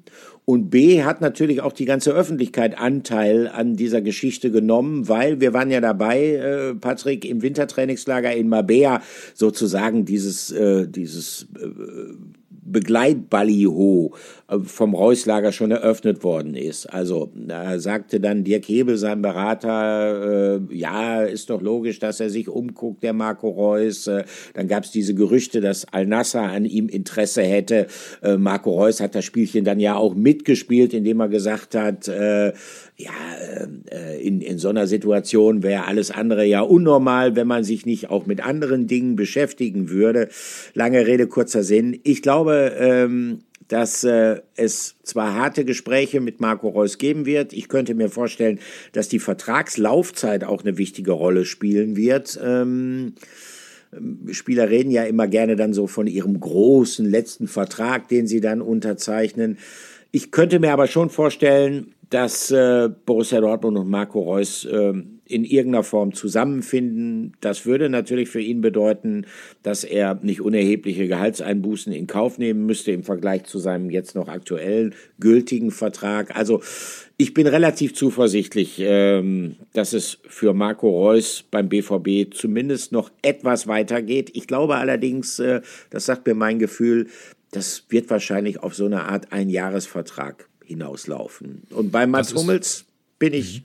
und B hat natürlich auch die ganze Öffentlichkeit Anteil an dieser Geschichte genommen, weil wir waren ja dabei, äh, Patrick, im Wintertrainingslager in Mabea sozusagen dieses, äh, dieses äh, Begleitballiho vom Reuslager schon eröffnet worden ist. Also da sagte dann Dirk Hebel, sein Berater, äh, ja, ist doch logisch, dass er sich umguckt, der Marco Reus. Äh, dann gab es diese Gerüchte, dass Al-Nasser an ihm Interesse hätte. Äh, Marco Reus hat das Spielchen dann ja auch mitgespielt, indem er gesagt hat, äh, ja, äh, in, in so einer Situation wäre alles andere ja unnormal, wenn man sich nicht auch mit anderen Dingen beschäftigen würde. Lange Rede, kurzer Sinn. Ich glaube, ähm, dass äh, es zwar harte Gespräche mit Marco Reus geben wird. Ich könnte mir vorstellen, dass die Vertragslaufzeit auch eine wichtige Rolle spielen wird. Ähm, Spieler reden ja immer gerne dann so von ihrem großen letzten Vertrag, den sie dann unterzeichnen. Ich könnte mir aber schon vorstellen, dass äh, Borussia Dortmund und Marco Reus äh, in irgendeiner Form zusammenfinden. Das würde natürlich für ihn bedeuten, dass er nicht unerhebliche Gehaltseinbußen in Kauf nehmen müsste im Vergleich zu seinem jetzt noch aktuell gültigen Vertrag. Also ich bin relativ zuversichtlich, ähm, dass es für Marco Reus beim BVB zumindest noch etwas weitergeht. Ich glaube allerdings, äh, das sagt mir mein Gefühl, das wird wahrscheinlich auf so eine Art Einjahresvertrag hinauslaufen. Und bei Mats Hummels bin ich, mhm.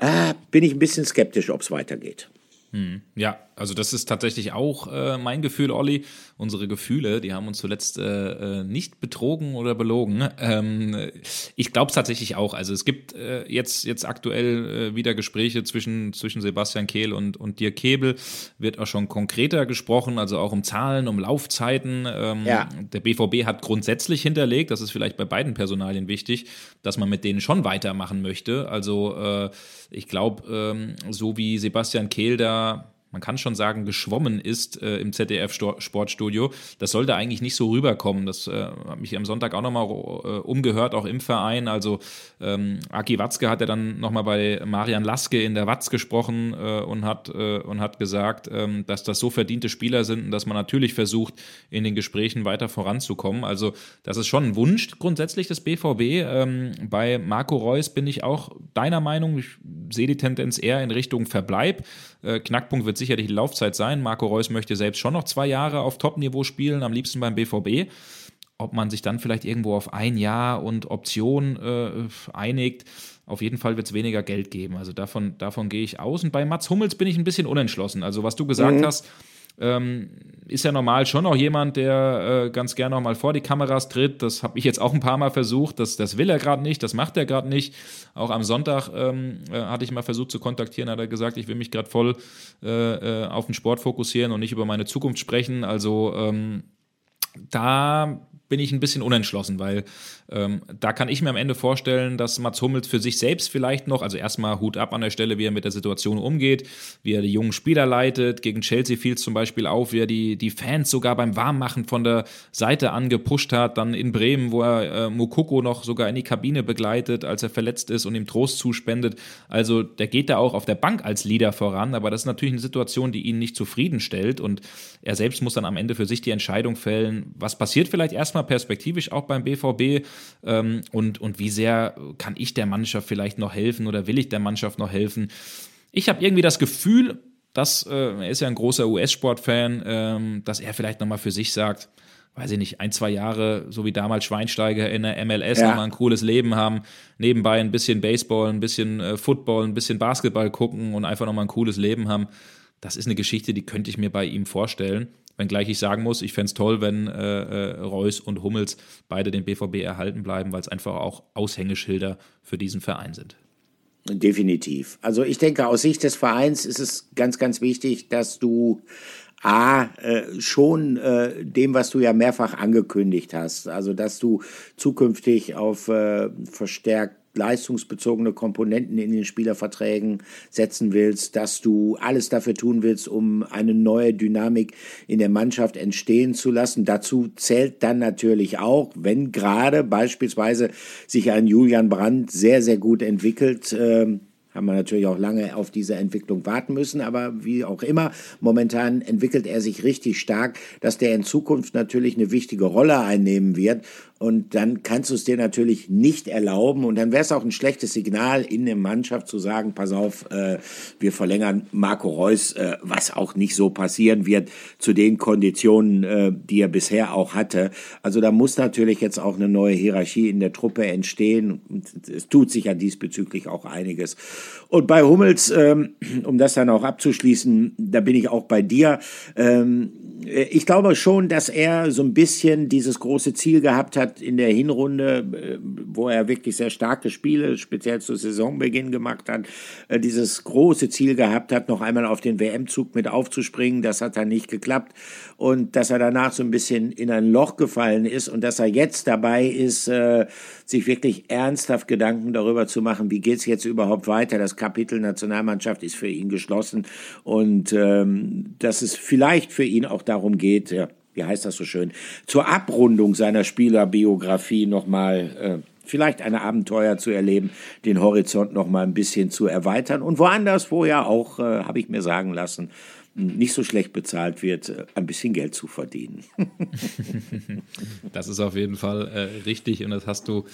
Äh, bin ich ein bisschen skeptisch, ob es weitergeht. Hm, ja, also das ist tatsächlich auch äh, mein Gefühl, Olli. Unsere Gefühle, die haben uns zuletzt äh, äh nicht betrogen oder belogen. Ähm, ich glaube es tatsächlich auch. Also es gibt äh, jetzt, jetzt aktuell äh, wieder Gespräche zwischen, zwischen Sebastian Kehl und, und Dirk Kebel. Wird auch schon konkreter gesprochen, also auch um Zahlen, um Laufzeiten. Ähm, ja. Der BVB hat grundsätzlich hinterlegt, das ist vielleicht bei beiden Personalien wichtig, dass man mit denen schon weitermachen möchte. Also äh, ich glaube, ähm, so wie Sebastian Kehl da man kann schon sagen, geschwommen ist äh, im ZDF-Sportstudio. Das sollte eigentlich nicht so rüberkommen. Das äh, hat mich am Sonntag auch nochmal äh, umgehört, auch im Verein. Also ähm, Aki Watzke hat ja dann nochmal bei Marian Laske in der Watz gesprochen äh, und, hat, äh, und hat gesagt, ähm, dass das so verdiente Spieler sind und dass man natürlich versucht, in den Gesprächen weiter voranzukommen. Also das ist schon ein Wunsch grundsätzlich des BVB. Ähm, bei Marco Reus bin ich auch deiner Meinung. Ich sehe die Tendenz eher in Richtung Verbleib. Äh, Knackpunkt wird sicherlich die Laufzeit sein. Marco Reus möchte selbst schon noch zwei Jahre auf Top-Niveau spielen, am liebsten beim BVB. Ob man sich dann vielleicht irgendwo auf ein Jahr und Option äh, einigt, auf jeden Fall wird es weniger Geld geben. Also davon, davon gehe ich aus. Und bei Mats Hummels bin ich ein bisschen unentschlossen. Also was du gesagt mhm. hast, ähm, ist ja normal schon auch jemand, der äh, ganz gerne noch mal vor die Kameras tritt. Das habe ich jetzt auch ein paar Mal versucht. Das, das will er gerade nicht, das macht er gerade nicht. Auch am Sonntag ähm, äh, hatte ich mal versucht zu kontaktieren, hat er gesagt, ich will mich gerade voll äh, äh, auf den Sport fokussieren und nicht über meine Zukunft sprechen. Also ähm, da bin ich ein bisschen unentschlossen, weil ähm, da kann ich mir am Ende vorstellen, dass Mats Hummels für sich selbst vielleicht noch, also erstmal Hut ab an der Stelle, wie er mit der Situation umgeht, wie er die jungen Spieler leitet. Gegen Chelsea fiel es zum Beispiel auf, wie er die, die Fans sogar beim Warmmachen von der Seite angepusht hat. Dann in Bremen, wo er äh, Mokoko noch sogar in die Kabine begleitet, als er verletzt ist und ihm Trost zuspendet. Also der geht da auch auf der Bank als Leader voran, aber das ist natürlich eine Situation, die ihn nicht zufriedenstellt und er selbst muss dann am Ende für sich die Entscheidung fällen, was passiert vielleicht erstmal perspektivisch auch beim BVB ähm, und, und wie sehr kann ich der Mannschaft vielleicht noch helfen oder will ich der Mannschaft noch helfen. Ich habe irgendwie das Gefühl, dass äh, er ist ja ein großer US-Sport-Fan, ähm, dass er vielleicht nochmal für sich sagt, weiß ich nicht, ein, zwei Jahre, so wie damals Schweinsteiger in der MLS, ja. nochmal ein cooles Leben haben, nebenbei ein bisschen Baseball, ein bisschen äh, Football, ein bisschen Basketball gucken und einfach nochmal ein cooles Leben haben. Das ist eine Geschichte, die könnte ich mir bei ihm vorstellen. Wenngleich ich sagen muss, ich fände es toll, wenn äh, äh, Reus und Hummels beide den BVB erhalten bleiben, weil es einfach auch Aushängeschilder für diesen Verein sind. Definitiv. Also ich denke, aus Sicht des Vereins ist es ganz, ganz wichtig, dass du A, äh, schon äh, dem, was du ja mehrfach angekündigt hast, also dass du zukünftig auf äh, verstärkt leistungsbezogene Komponenten in den Spielerverträgen setzen willst, dass du alles dafür tun willst, um eine neue Dynamik in der Mannschaft entstehen zu lassen. Dazu zählt dann natürlich auch, wenn gerade beispielsweise sich ein Julian Brandt sehr, sehr gut entwickelt, äh, haben wir natürlich auch lange auf diese Entwicklung warten müssen, aber wie auch immer, momentan entwickelt er sich richtig stark, dass der in Zukunft natürlich eine wichtige Rolle einnehmen wird und dann kannst du es dir natürlich nicht erlauben. Und dann wäre es auch ein schlechtes Signal in der Mannschaft zu sagen, pass auf, äh, wir verlängern Marco Reus, äh, was auch nicht so passieren wird, zu den Konditionen, äh, die er bisher auch hatte. Also da muss natürlich jetzt auch eine neue Hierarchie in der Truppe entstehen. Es tut sich ja diesbezüglich auch einiges. Und bei Hummels, ähm, um das dann auch abzuschließen, da bin ich auch bei dir. Ähm, ich glaube schon, dass er so ein bisschen dieses große Ziel gehabt hat in der Hinrunde, äh, wo er wirklich sehr starke Spiele, speziell zu Saisonbeginn gemacht hat, äh, dieses große Ziel gehabt hat, noch einmal auf den WM-Zug mit aufzuspringen. Das hat dann nicht geklappt. Und dass er danach so ein bisschen in ein Loch gefallen ist und dass er jetzt dabei ist, äh, sich wirklich ernsthaft Gedanken darüber zu machen, wie geht's jetzt überhaupt weiter. Das Kapitel Nationalmannschaft ist für ihn geschlossen und ähm, dass es vielleicht für ihn auch darum geht, ja, wie heißt das so schön, zur Abrundung seiner Spielerbiografie nochmal äh, vielleicht ein Abenteuer zu erleben, den Horizont nochmal ein bisschen zu erweitern und woanders, wo ja auch, äh, habe ich mir sagen lassen, nicht so schlecht bezahlt wird, äh, ein bisschen Geld zu verdienen. das ist auf jeden Fall äh, richtig und das hast du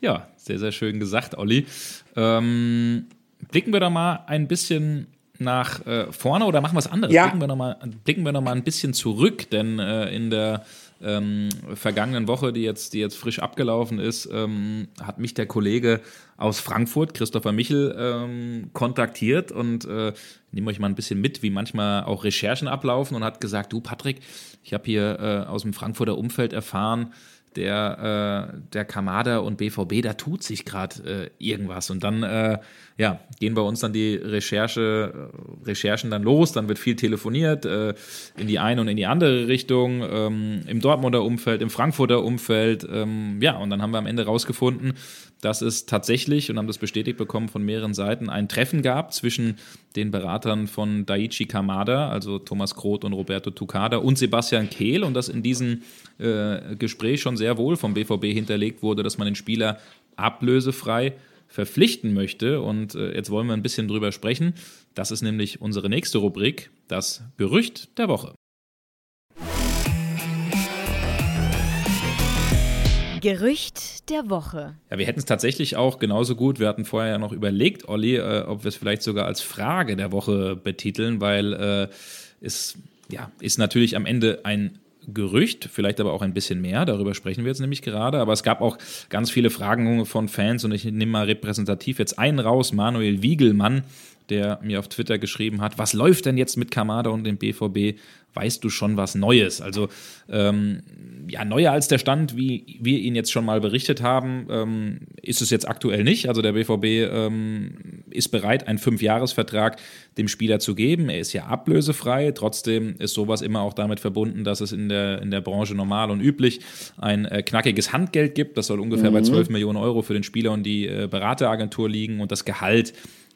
ja sehr, sehr schön gesagt, Olli. Ähm, blicken wir da mal ein bisschen nach äh, vorne oder machen wir was anderes? Ja. Blicken, wir noch mal, blicken wir noch mal ein bisschen zurück, denn äh, in der ähm, vergangenen Woche, die jetzt, die jetzt frisch abgelaufen ist, ähm, hat mich der Kollege aus Frankfurt, Christopher Michel, ähm, kontaktiert und äh, nehme euch mal ein bisschen mit, wie manchmal auch Recherchen ablaufen und hat gesagt, du Patrick, ich habe hier äh, aus dem Frankfurter Umfeld erfahren, der, äh, der Kamada und BVB, da tut sich gerade äh, irgendwas. Und dann äh, ja, gehen bei uns dann die Recherche, äh, Recherchen dann los, dann wird viel telefoniert äh, in die eine und in die andere Richtung, ähm, im Dortmunder Umfeld, im Frankfurter Umfeld. Ähm, ja, und dann haben wir am Ende rausgefunden, dass es tatsächlich, und haben das bestätigt bekommen von mehreren Seiten, ein Treffen gab zwischen den Beratern von Daichi Kamada, also Thomas Kroth und Roberto Tucada und Sebastian Kehl und dass in diesem äh, Gespräch schon sehr wohl vom BVB hinterlegt wurde, dass man den Spieler ablösefrei verpflichten möchte. Und äh, jetzt wollen wir ein bisschen drüber sprechen. Das ist nämlich unsere nächste Rubrik, das Gerücht der Woche. Gerücht der Woche. Ja, wir hätten es tatsächlich auch genauso gut. Wir hatten vorher ja noch überlegt, Olli, äh, ob wir es vielleicht sogar als Frage der Woche betiteln, weil äh, es ja, ist natürlich am Ende ein Gerücht, vielleicht aber auch ein bisschen mehr, darüber sprechen wir jetzt nämlich gerade, aber es gab auch ganz viele Fragen von Fans und ich nehme mal repräsentativ jetzt einen raus, Manuel Wiegelmann, der mir auf Twitter geschrieben hat, was läuft denn jetzt mit Kamada und dem BVB? Weißt du schon was Neues. Also ähm, ja, neuer als der Stand, wie wir ihn jetzt schon mal berichtet haben, ähm, ist es jetzt aktuell nicht. Also der BVB ähm, ist bereit, einen Fünfjahresvertrag dem Spieler zu geben. Er ist ja ablösefrei. Trotzdem ist sowas immer auch damit verbunden, dass es in der, in der Branche normal und üblich ein äh, knackiges Handgeld gibt. Das soll ungefähr mhm. bei 12 Millionen Euro für den Spieler und die äh, Berateragentur liegen und das Gehalt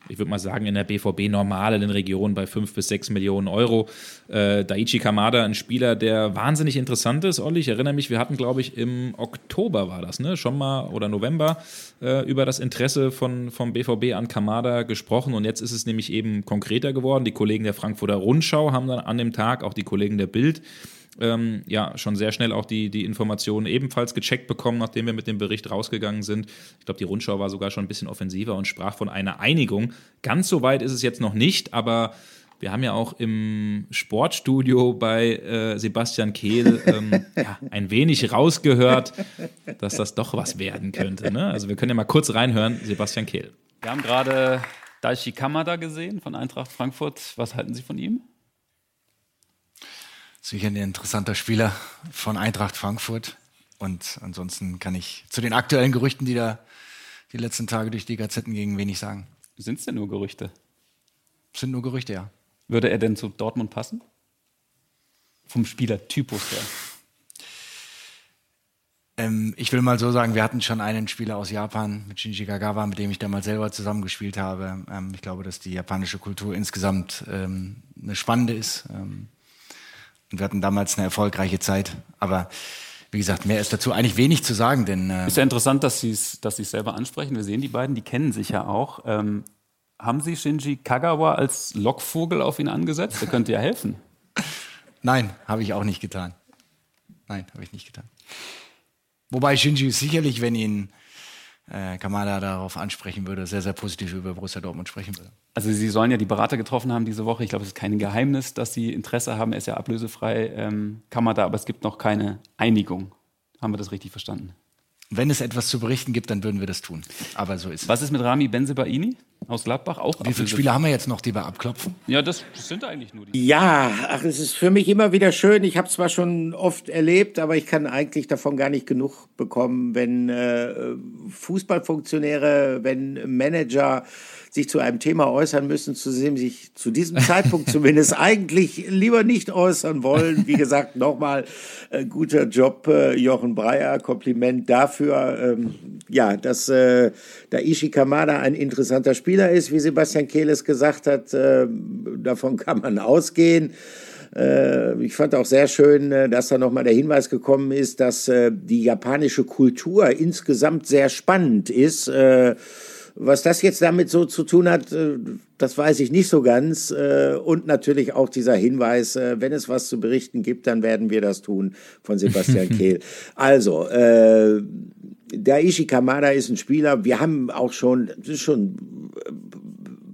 ich würde mal sagen, in der BVB normal in den Regionen bei 5 bis 6 Millionen Euro. Äh, Daichi Kamada, ein Spieler, der wahnsinnig interessant ist, Olli. Ich erinnere mich, wir hatten, glaube ich, im Oktober war das, ne? Schon mal oder November äh, über das Interesse von, vom BVB an Kamada gesprochen. Und jetzt ist es nämlich eben konkreter geworden. Die Kollegen der Frankfurter Rundschau haben dann an dem Tag, auch die Kollegen der Bild, ähm, ja schon sehr schnell auch die, die Informationen ebenfalls gecheckt bekommen, nachdem wir mit dem Bericht rausgegangen sind. Ich glaube, die Rundschau war sogar schon ein bisschen offensiver und sprach von einer Einigung. Ganz so weit ist es jetzt noch nicht, aber wir haben ja auch im Sportstudio bei äh, Sebastian Kehl ähm, ja, ein wenig rausgehört, dass das doch was werden könnte. Ne? Also wir können ja mal kurz reinhören, Sebastian Kehl. Wir haben gerade Daichi Kamada gesehen von Eintracht Frankfurt. Was halten Sie von ihm? Sicher ein interessanter Spieler von Eintracht Frankfurt. Und ansonsten kann ich zu den aktuellen Gerüchten, die da die letzten Tage durch die Gazetten gingen, wenig sagen. Sind es denn nur Gerüchte? Sind nur Gerüchte, ja. Würde er denn zu Dortmund passen? Vom Spielertypus her. Ähm, ich will mal so sagen, wir hatten schon einen Spieler aus Japan mit Shinji Kagawa, mit dem ich damals selber zusammengespielt habe. Ähm, ich glaube, dass die japanische Kultur insgesamt ähm, eine spannende ist. Ähm, und wir hatten damals eine erfolgreiche Zeit. Aber wie gesagt, mehr ist dazu eigentlich wenig zu sagen, denn. Äh ist ja interessant, dass Sie es dass selber ansprechen. Wir sehen die beiden, die kennen sich ja auch. Ähm, haben Sie Shinji Kagawa als Lockvogel auf ihn angesetzt? Der könnte ja helfen. Nein, habe ich auch nicht getan. Nein, habe ich nicht getan. Wobei Shinji sicherlich, wenn ihn äh, Kamada darauf ansprechen würde, sehr, sehr positiv über Borussia Dortmund sprechen würde. Also Sie sollen ja die Berater getroffen haben diese Woche. Ich glaube, es ist kein Geheimnis, dass Sie Interesse haben. Er ist ja ablösefrei, ähm, Kamada, aber es gibt noch keine Einigung. Haben wir das richtig verstanden? Wenn es etwas zu berichten gibt, dann würden wir das tun. Aber so ist es. Was ist mit Rami Benzebaini aus Gladbach? Auch Wie viele Spiele haben wir jetzt noch, die wir abklopfen? Ja, das, sind eigentlich nur die. Ja, ach, es ist für mich immer wieder schön. Ich habe zwar schon oft erlebt, aber ich kann eigentlich davon gar nicht genug bekommen, wenn äh, Fußballfunktionäre, wenn Manager sich zu einem Thema äußern müssen, zu dem sich zu diesem Zeitpunkt zumindest eigentlich lieber nicht äußern wollen. Wie gesagt, nochmal äh, guter Job, äh, Jochen Breyer, Kompliment dafür. Ähm, ja, dass äh, Daishi Kamada ein interessanter Spieler ist, wie Sebastian Kehles gesagt hat, äh, davon kann man ausgehen. Äh, ich fand auch sehr schön, äh, dass da nochmal der Hinweis gekommen ist, dass die japanische Kultur insgesamt sehr spannend ist was das jetzt damit so zu tun hat, äh, das weiß ich nicht so ganz. Äh, und natürlich auch dieser Hinweis, äh, wenn es was zu berichten gibt, dann werden wir das tun von Sebastian Kehl. Also, äh, Daishi Kamada ist ein Spieler, wir haben auch schon, das ist schon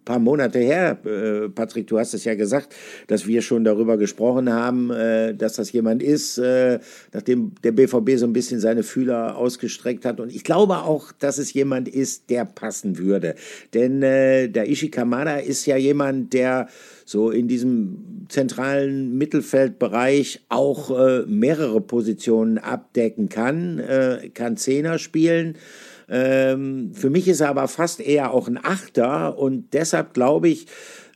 paar Monate her, äh, Patrick, du hast es ja gesagt, dass wir schon darüber gesprochen haben, äh, dass das jemand ist, äh, nachdem der BVB so ein bisschen seine Fühler ausgestreckt hat. Und ich glaube auch, dass es jemand ist, der passen würde. Denn äh, der Ishi Kamada ist ja jemand, der so in diesem zentralen Mittelfeldbereich auch äh, mehrere Positionen abdecken kann, äh, kann Zehner spielen. Ähm, für mich ist er aber fast eher auch ein Achter und deshalb glaube ich,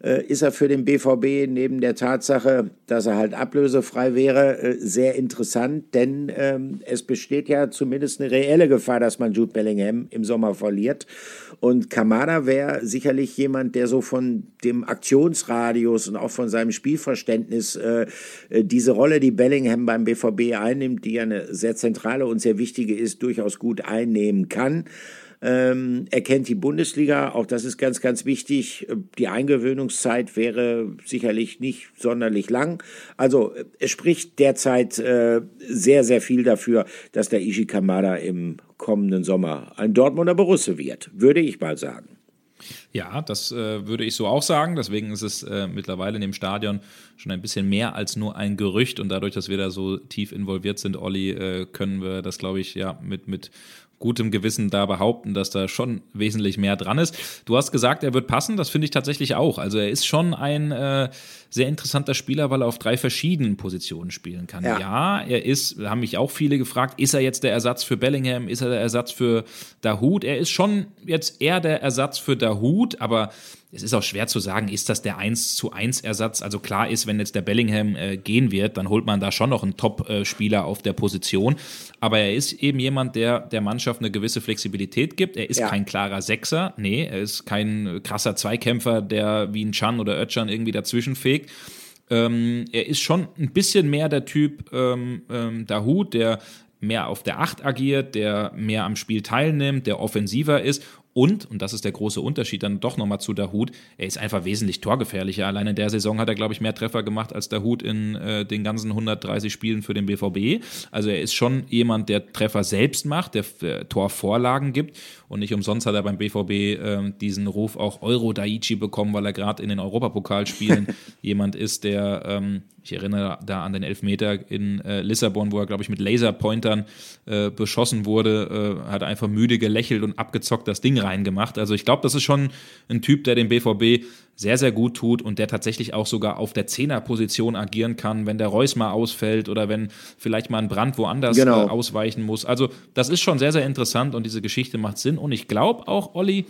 ist er für den BVB neben der Tatsache, dass er halt ablösefrei wäre, äh, sehr interessant, denn ähm, es besteht ja zumindest eine reelle Gefahr, dass man Jude Bellingham im Sommer verliert. Und Kamada wäre sicherlich jemand, der so von dem Aktionsradius und auch von seinem Spielverständnis äh, äh diese Rolle, die Bellingham beim BVB einnimmt, die ja eine sehr zentrale und sehr wichtige ist, durchaus gut einnehmen kann. Ähm, er kennt die Bundesliga, auch das ist ganz, ganz wichtig. Die Eingewöhnungszeit wäre sicherlich nicht sonderlich lang. Also es spricht derzeit äh, sehr, sehr viel dafür, dass der Ishi Kamada im kommenden Sommer ein Dortmunder Borusse wird, würde ich mal sagen. Ja, das äh, würde ich so auch sagen. Deswegen ist es äh, mittlerweile in dem Stadion schon ein bisschen mehr als nur ein Gerücht. Und dadurch, dass wir da so tief involviert sind, Olli, äh, können wir das, glaube ich, ja mit, mit gutem Gewissen da behaupten, dass da schon wesentlich mehr dran ist. Du hast gesagt, er wird passen, das finde ich tatsächlich auch. Also er ist schon ein äh, sehr interessanter Spieler, weil er auf drei verschiedenen Positionen spielen kann. Ja. ja, er ist, haben mich auch viele gefragt, ist er jetzt der Ersatz für Bellingham, ist er der Ersatz für Dahut? Er ist schon jetzt eher der Ersatz für Dahut, aber es ist auch schwer zu sagen, ist das der 1 zu 1 Ersatz? Also klar ist, wenn jetzt der Bellingham äh, gehen wird, dann holt man da schon noch einen Top-Spieler auf der Position. Aber er ist eben jemand, der der Mannschaft eine gewisse Flexibilität gibt. Er ist ja. kein klarer Sechser. Nee, er ist kein krasser Zweikämpfer, der wie ein Chan oder Özcan irgendwie dazwischen fegt. Ähm, er ist schon ein bisschen mehr der Typ ähm, ähm, Dahut, der mehr auf der Acht agiert, der mehr am Spiel teilnimmt, der offensiver ist Und, und das ist der große Unterschied dann doch nochmal zu Dahut, er ist einfach wesentlich torgefährlicher. Allein in der Saison hat er, glaube ich, mehr Treffer gemacht als Dahut in äh, den ganzen 130 Spielen für den BVB. Also er ist schon jemand, der Treffer selbst macht, der äh, Torvorlagen gibt. Und nicht umsonst hat er beim BVB äh, diesen Ruf auch Euro Daichi bekommen, weil er gerade in den Europapokalspielen jemand ist, der, ähm, ich erinnere da an den Elfmeter in äh, Lissabon, wo er, glaube ich, mit Laserpointern äh, beschossen wurde, äh, hat einfach müde gelächelt und abgezockt das Ding reingemacht. Also ich glaube, das ist schon ein Typ, der dem BVB sehr, sehr gut tut und der tatsächlich auch sogar auf der Zehnerposition agieren kann, wenn der Reus mal ausfällt oder wenn vielleicht mal ein Brand woanders genau. äh, ausweichen muss. Also das ist schon sehr, sehr interessant und diese Geschichte macht Sinn. Und ich glaube auch, Olli,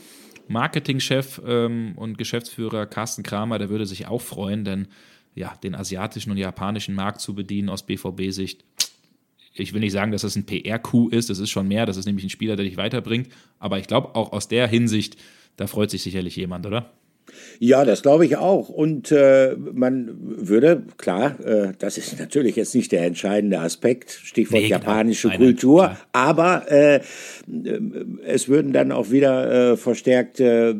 Marketingchef ähm, und Geschäftsführer Carsten Kramer, der würde sich auch freuen, denn ja, den asiatischen und japanischen Markt zu bedienen aus BVB-Sicht, ich will nicht sagen, dass das ein PR-Coup ist, das ist schon mehr, das ist nämlich ein Spieler, der dich weiterbringt, aber ich glaube auch aus der Hinsicht, da freut sich sicherlich jemand, oder? Ja, das glaube ich auch. Und äh, man würde, klar, äh, das ist natürlich jetzt nicht der entscheidende Aspekt, Stichwort nee, japanische klar. Kultur, Nein, aber äh, es würden dann auch wieder äh, verstärkt äh,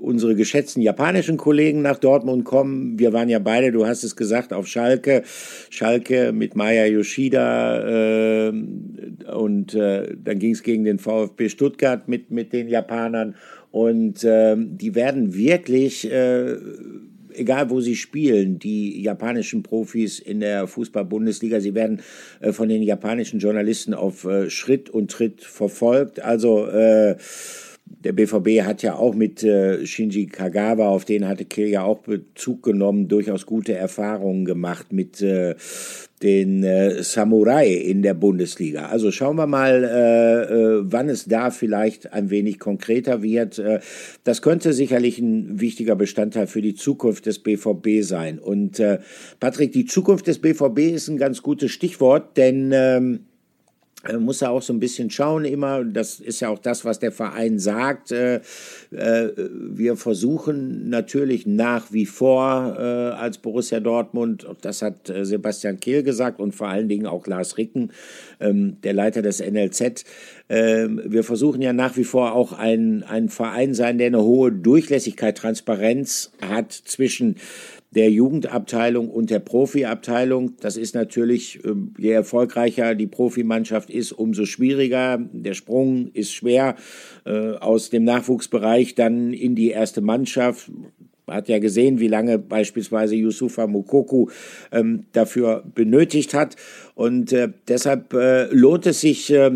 unsere geschätzten japanischen Kollegen nach Dortmund kommen. Wir waren ja beide, du hast es gesagt, auf Schalke. Schalke mit Maya Yoshida äh, und äh, dann ging es gegen den VfB Stuttgart mit, mit den Japanern. Und äh, die werden wirklich, äh, egal wo sie spielen, die japanischen Profis in der Fußball-Bundesliga, sie werden äh, von den japanischen Journalisten auf äh, Schritt und Tritt verfolgt. Also äh, der BVB hat ja auch mit äh, Shinji Kagawa, auf den hatte Kiel ja auch Bezug genommen, durchaus gute Erfahrungen gemacht mit äh, den äh, Samurai in der Bundesliga. Also schauen wir mal, äh, äh, wann es da vielleicht ein wenig konkreter wird. Äh, das könnte sicherlich ein wichtiger Bestandteil für die Zukunft des BVB sein. Und äh, Patrick, die Zukunft des BVB ist ein ganz gutes Stichwort, denn ähm, äh, muss er auch so ein bisschen schauen immer. Das ist ja auch das, was der Verein sagt. Äh, äh, wir versuchen natürlich nach wie vor als Borussia Dortmund, das hat Sebastian Kehl gesagt und vor allen Dingen auch Lars Ricken, ähm, der Leiter des NLZ, ähm, wir versuchen ja nach wie vor auch ein, ein Verein sein, der eine hohe Durchlässigkeit, Transparenz hat zwischen der Jugendabteilung und der Profiabteilung. Das ist natürlich, ähm, je erfolgreicher die Profimannschaft ist, umso schwieriger. Der Sprung ist schwer äh, aus dem Nachwuchsbereich dann in die erste Mannschaft. Man hat ja gesehen, wie lange beispielsweise Yusufa Mukoku ähm, dafür benötigt hat. Und äh, deshalb äh, lohnt es sich, äh,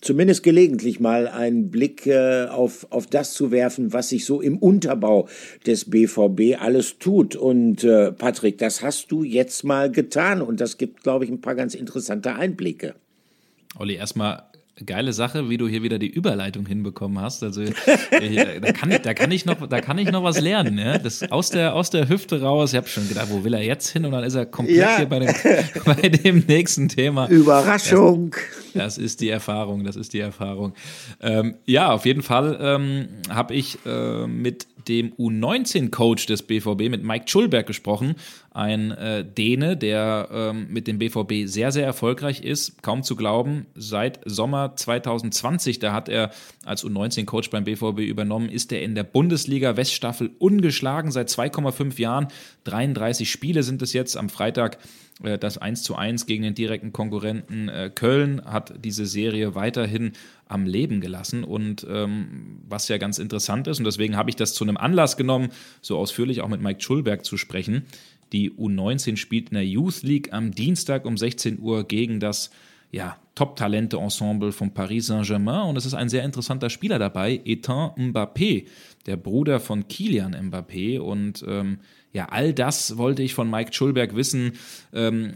zumindest gelegentlich mal einen Blick äh, auf, auf das zu werfen, was sich so im Unterbau des BVB alles tut. Und äh, Patrick, das hast du jetzt mal getan und das gibt, glaube ich, ein paar ganz interessante Einblicke. Olli, erstmal geile Sache, wie du hier wieder die Überleitung hinbekommen hast. Also äh, da, kann ich, da, kann ich noch, da kann ich noch was lernen. Ja? Das aus der, aus der Hüfte raus. Ich habe schon gedacht, wo will er jetzt hin? Und dann ist er komplett ja. hier bei dem, bei dem nächsten Thema. Überraschung. Das, das ist die Erfahrung, das ist die Erfahrung. Ähm, ja, auf jeden Fall ähm, habe ich äh, mit dem U19-Coach des BVB, mit Mike Schulberg gesprochen. Ein äh, Däne, der ähm, mit dem BVB sehr, sehr erfolgreich ist. Kaum zu glauben, seit Sommer 2020, da hat er als U19-Coach beim BVB übernommen, ist er in der Bundesliga Weststaffel ungeschlagen seit 2,5 Jahren. 33 Spiele sind es jetzt. Am Freitag äh, das 1 zu 1 gegen den direkten Konkurrenten äh, Köln hat diese Serie weiterhin am Leben gelassen. Und ähm, was ja ganz interessant ist, und deswegen habe ich das zu einem Anlass genommen, so ausführlich auch mit Mike Schulberg zu sprechen. Die U19 spielt in der Youth League am Dienstag um 16 Uhr gegen das ja, Top-Talente-Ensemble von Paris Saint-Germain. Und es ist ein sehr interessanter Spieler dabei, Etan Mbappé, der Bruder von Kilian Mbappé. Und ähm, ja, all das wollte ich von Mike Schulberg wissen. Ähm,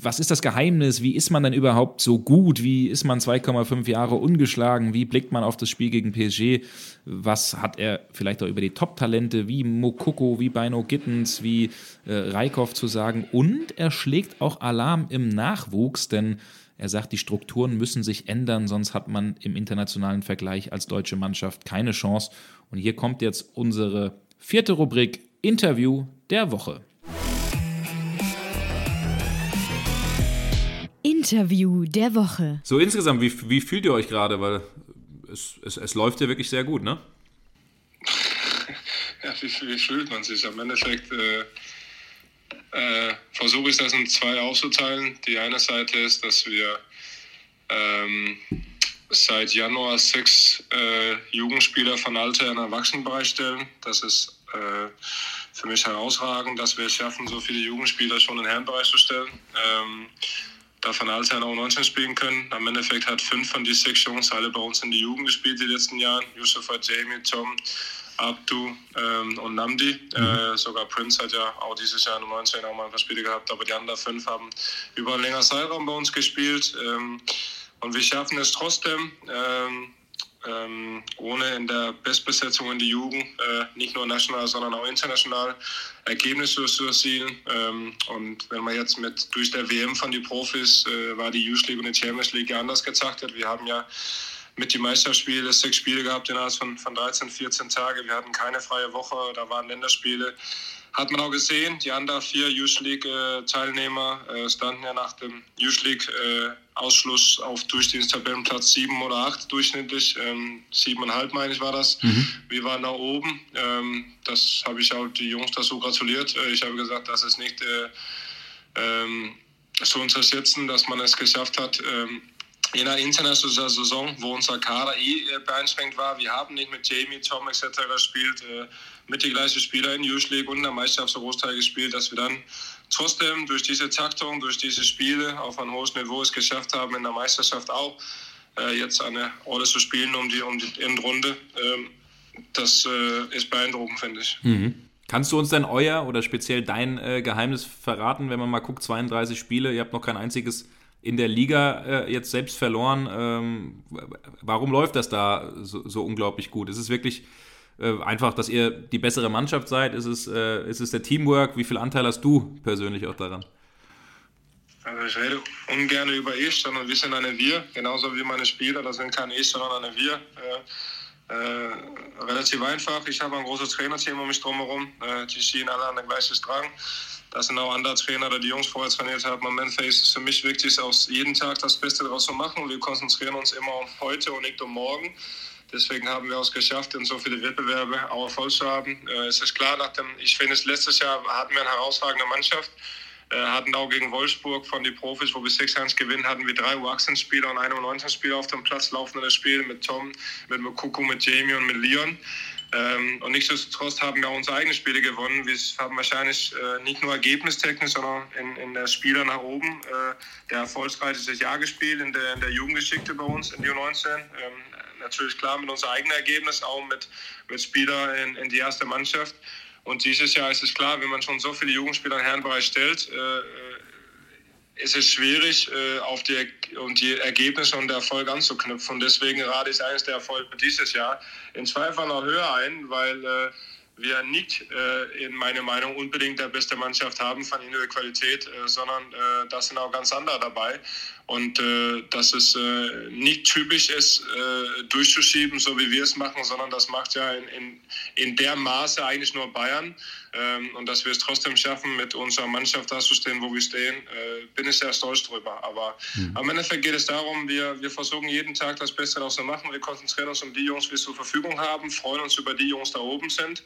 was ist das Geheimnis? Wie ist man denn überhaupt so gut? Wie ist man 2,5 Jahre ungeschlagen? Wie blickt man auf das Spiel gegen PSG? Was hat er vielleicht auch über die Top-Talente wie Mokoko, wie Bino Gittens, wie äh, Reikov zu sagen? Und er schlägt auch Alarm im Nachwuchs, denn er sagt, die Strukturen müssen sich ändern, sonst hat man im internationalen Vergleich als deutsche Mannschaft keine Chance. Und hier kommt jetzt unsere vierte Rubrik Interview der Woche. Interview der Woche. So insgesamt, wie, wie fühlt ihr euch gerade? Weil es, es, es läuft ja wirklich sehr gut, ne? ja, wie, wie, fühlt man sich? Am Endeffekt äh, äh, versuche ich das in zwei aufzuteilen. Die eine Seite ist, dass wir ähm, seit Januar sechs äh, Jugendspieler von Alter in Erwachsenenbereich stellen. Das ist äh, für mich herausragend, dass wir es schaffen, so viele Jugendspieler schon in den Herrenbereich zu stellen. Ähm, davon Alter in U19 spielen können. Am Endeffekt hat fünf von diesen sechs Jungs alle bei uns in die Jugend gespielt die letzten Jahren. Yusufa, Jamie, Tom, Abdu ähm, und Namdi. Mhm. Äh, sogar Prince hat ja auch dieses Jahr in U19 auch mal ein paar Spiele gehabt, aber die anderen fünf haben über einen längeren Zeitraum bei uns gespielt. Ähm, und wir schaffen es trotzdem, ähm, ähm, ohne in der Bestbesetzung in die Jugend, äh, nicht nur national, sondern auch international, Ergebnisse zu erzielen. Ähm, und wenn man jetzt mit durch der WM von den Profis äh, war die Youth League und die Champions League anders getaktet. Wir haben ja mit den Meisterspielen sechs Spiele gehabt innerhalb von, von 13, 14 Tagen. Wir hatten keine freie Woche, da waren Länderspiele. Hat man auch gesehen, die anderen vier Youth League-Teilnehmer äh, standen ja nach dem Youth League-Ausschluss äh, auf Durchdienst-Tabellenplatz sieben oder acht durchschnittlich. Ähm, siebeneinhalb, meine ich, war das. Mhm. Wir waren da oben. Ähm, das habe ich auch die Jungs dazu gratuliert. Äh, ich habe gesagt, das ist nicht äh, ähm, zu unterschätzen, dass man es geschafft hat, ähm, in einer internationalen Saison, wo unser Kader eh äh, beeinschränkt war. Wir haben nicht mit Jamie, Tom etc. gespielt, äh, mit den gleichen Spielern in Youth League und in der Meisterschaft Großteil gespielt, dass wir dann trotzdem durch diese Taktung, durch diese Spiele auf ein hohes Niveau es geschafft haben, in der Meisterschaft auch äh, jetzt eine Rolle zu spielen um die, um die Endrunde. Ähm, das äh, ist beeindruckend, finde ich. Mhm. Kannst du uns denn euer oder speziell dein äh, Geheimnis verraten, wenn man mal guckt, 32 Spiele, ihr habt noch kein einziges in der Liga äh, jetzt selbst verloren. Ähm, warum läuft das da so, so unglaublich gut? Ist es wirklich äh, einfach, dass ihr die bessere Mannschaft seid? Ist es, äh, ist es der Teamwork? Wie viel Anteil hast du persönlich auch daran? Also ich rede ungern über ich, sondern wir sind eine Wir, genauso wie meine Spieler, das sind keine ich, sondern eine Wir. Äh, äh, relativ einfach. Ich habe ein großes Trainerteam um mich drumherum. Äh, die ziehen alle an den gleichen Strang. Das sind auch andere Trainer, die die Jungs vorher trainiert haben. Am Ende ist für mich wichtig, aus jeden Tag das Beste daraus zu machen. Wir konzentrieren uns immer auf heute und nicht um morgen. Deswegen haben wir es geschafft, in so viele Wettbewerbe auch Erfolg zu haben. Äh, es ist klar, nach dem, ich finde, letztes Jahr hatten wir eine herausragende Mannschaft. Äh, hatten auch gegen Wolfsburg von den Profis, wo wir 6-1 gewinnen, hatten wir drei U18-Spieler und eine U19-Spieler auf dem Platz, laufende Spiel mit Tom, mit Mokoko, mit Jamie und mit Leon. Ähm, und nichtsdestotrotz haben wir auch unsere eigenen Spiele gewonnen. Wir haben wahrscheinlich äh, nicht nur ergebnistechnisch, sondern in, in der Spieler nach oben äh, der erfolgreichste Jahr gespielt in der, in der Jugendgeschichte bei uns in die U19. Ähm, natürlich klar mit unserem eigenen Ergebnis, auch mit, mit Spielern in, in die erste Mannschaft. Und dieses Jahr ist es klar, wenn man schon so viele Jugendspieler im Herrenbereich stellt, äh, äh ist es schwierig, äh, auf die, um die Ergebnisse und den Erfolg anzuknüpfen. Und deswegen rate ich eigentlich der Erfolg dieses Jahr in Zweifel noch höher ein, weil äh, wir nicht äh, in meiner Meinung unbedingt der beste Mannschaft haben von individueller Qualität, äh, sondern da sind auch ganz andere dabei. Und äh, dass es äh, nicht typisch ist, äh, durchzuschieben, so wie wir es machen, sondern das macht ja in, in, in der Maße eigentlich nur Bayern. Ähm, und dass wir es trotzdem schaffen, mit unserer Mannschaft da zu stehen, wo wir stehen, äh, bin ich sehr stolz drüber. Aber mhm. am Endeffekt geht es darum, wir, wir versuchen jeden Tag das Beste daraus zu machen. Wir konzentrieren uns um die Jungs, die wir zur Verfügung haben, freuen uns über die Jungs da oben sind.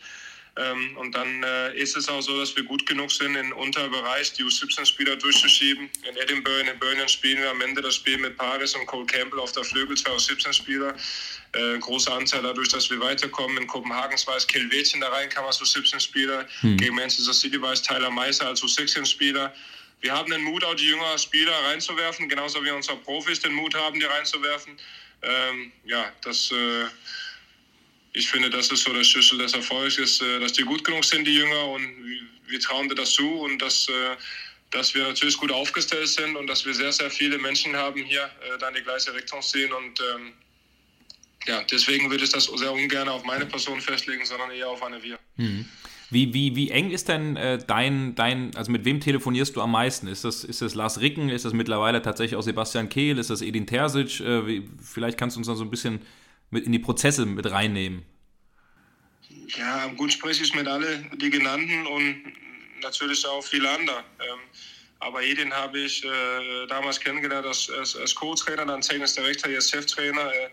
Ähm, und dann äh, ist es auch so, dass wir gut genug sind, in Unterbereich die U17-Spieler durchzuschieben. In Edinburgh, in Birmingham spielen wir am Ende das Spiel mit Paris und Cole Campbell auf der Flügel, zwei U17-Spieler. Äh, großer Anteil dadurch, dass wir weiterkommen. In Kopenhagen war es Kilwetchen da rein, kam als U17-Spieler. Hm. Gegen Manchester City war es Tyler Meiser als U16-Spieler. Wir haben den Mut, auch die jüngeren Spieler reinzuwerfen, genauso wie unsere Profis den Mut haben, die reinzuwerfen. Ähm, ja, das... Äh, ich finde, das ist so der Schlüssel des Erfolgs, ist, äh, dass die gut genug sind, die Jünger, und wir trauen dir das zu und dass, äh, dass wir natürlich gut aufgestellt sind und dass wir sehr, sehr viele Menschen haben hier, äh, dann die gleiche Richtung sehen und ähm, ja, deswegen würde ich das sehr ungern auf meine Person festlegen, sondern eher auf eine Wir. Mhm. Wie, wie, wie eng ist denn äh, dein, dein, also mit wem telefonierst du am meisten? Ist das, ist das Lars Ricken? Ist das mittlerweile tatsächlich auch Sebastian Kehl? Ist das Edin Terzic? Äh, wie, vielleicht kannst du uns da so ein bisschen mit in die Prozesse mit reinnehmen? Ja, gut spreche ich mit allen die genannten und natürlich auch viele andere. Ähm, aber Edin habe ich äh, damals kennengelernt als, als, als Co-Trainer, dann Tennisdirektor, jetzt Cheftrainer. Äh,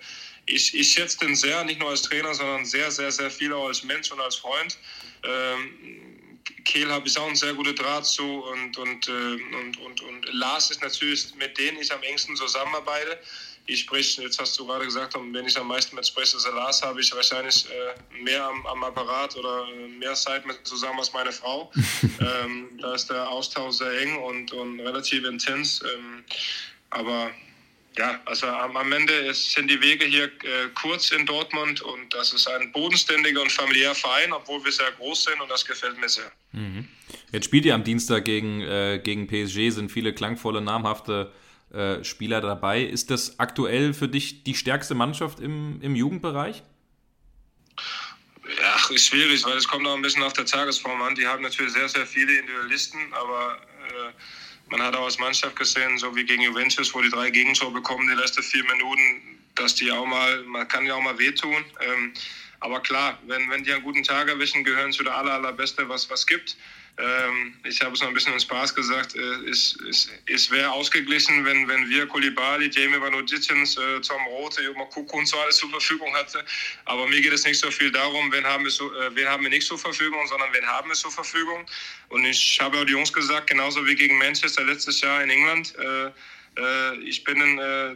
ich, ich schätze den sehr, nicht nur als Trainer, sondern sehr, sehr, sehr viel auch als Mensch und als Freund. Ähm, Kehl habe ich auch einen sehr guten Draht zu und, und, äh, und, und, und Lars ist natürlich, mit denen ich am engsten zusammenarbeite. Ich spreche, jetzt hast du gerade gesagt, wenn ich am meisten mit spreche, ist Lars, habe ich wahrscheinlich äh, mehr am, am, Apparat oder mehr Zeit mit zusammen als meine Frau. ähm, da ist der Austausch sehr eng und, und relativ intens. Ähm, aber ja, also am, am Ende ist, sind die Wege hier äh, kurz in Dortmund und das ist ein bodenständiger und familiärer Verein, obwohl wir sehr groß sind und das gefällt mir sehr. Mhm. Jetzt spielt ihr am Dienstag gegen, äh, gegen PSG, sind viele klangvolle, namhafte äh, Spieler dabei. Ist das aktuell für dich die stärkste Mannschaft im, im Jugendbereich? Ja, ist schwierig, weil es kommt auch ein bisschen auf der Tagesform an. Die haben natürlich sehr, sehr viele Individualisten, aber äh, man hat auch als Mannschaft gesehen, so wie gegen Juventus, wo die drei Gegentore bekommen, die letzten vier Minuten, dass die auch mal, man kann ja auch mal wehtun. Ähm, aber klar, wenn, wenn die einen guten Tag erwischen, gehören zu der aller, allerbeste, was es gibt. Ähm, ich habe es noch ein bisschen im Spaß gesagt, äh, es, es, es wäre ausgeglichen, wenn, wenn wir Kulibali, Jamie Vanodicins, äh, Tom Rote, Juma Kuku und so alles zur Verfügung hatte. Aber mir geht es nicht so viel darum, wen haben, wir so, äh, wen haben wir nicht zur Verfügung, sondern wen haben wir zur Verfügung. Und ich habe auch die Jungs gesagt, genauso wie gegen Manchester letztes Jahr in England, äh, äh ich bin ein äh,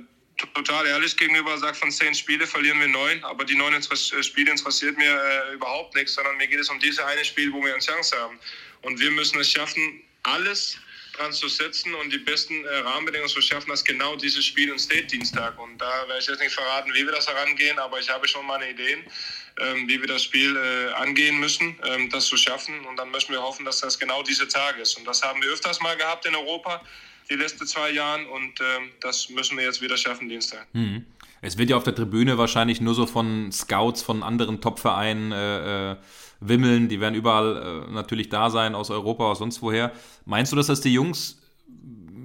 total ehrlich gegenüber, sage von zehn Spiele verlieren wir neun, aber die neun Spiele interessiert mir äh, überhaupt nichts, sondern mir geht es um diese eine Spiel, wo wir eine Chance haben. Und wir müssen es schaffen, alles dran zu setzen und die besten äh, Rahmenbedingungen zu schaffen, dass genau dieses Spiel ein State-Dienstag. Und da werde ich jetzt nicht verraten, wie wir das herangehen, aber ich habe schon meine Ideen, ähm, wie wir das Spiel äh, angehen müssen, ähm, das zu schaffen. Und dann müssen wir hoffen, dass das genau diese Tage ist. Und das haben wir öfters mal gehabt in Europa, die letzten zwei Jahre. Und ähm, das müssen wir jetzt wieder schaffen, Dienstag. Mhm. Es wird ja auf der Tribüne wahrscheinlich nur so von Scouts von anderen Top-Vereinen äh, äh wimmeln, die werden überall äh, natürlich da sein, aus Europa, aus sonst woher. Meinst du, dass das die Jungs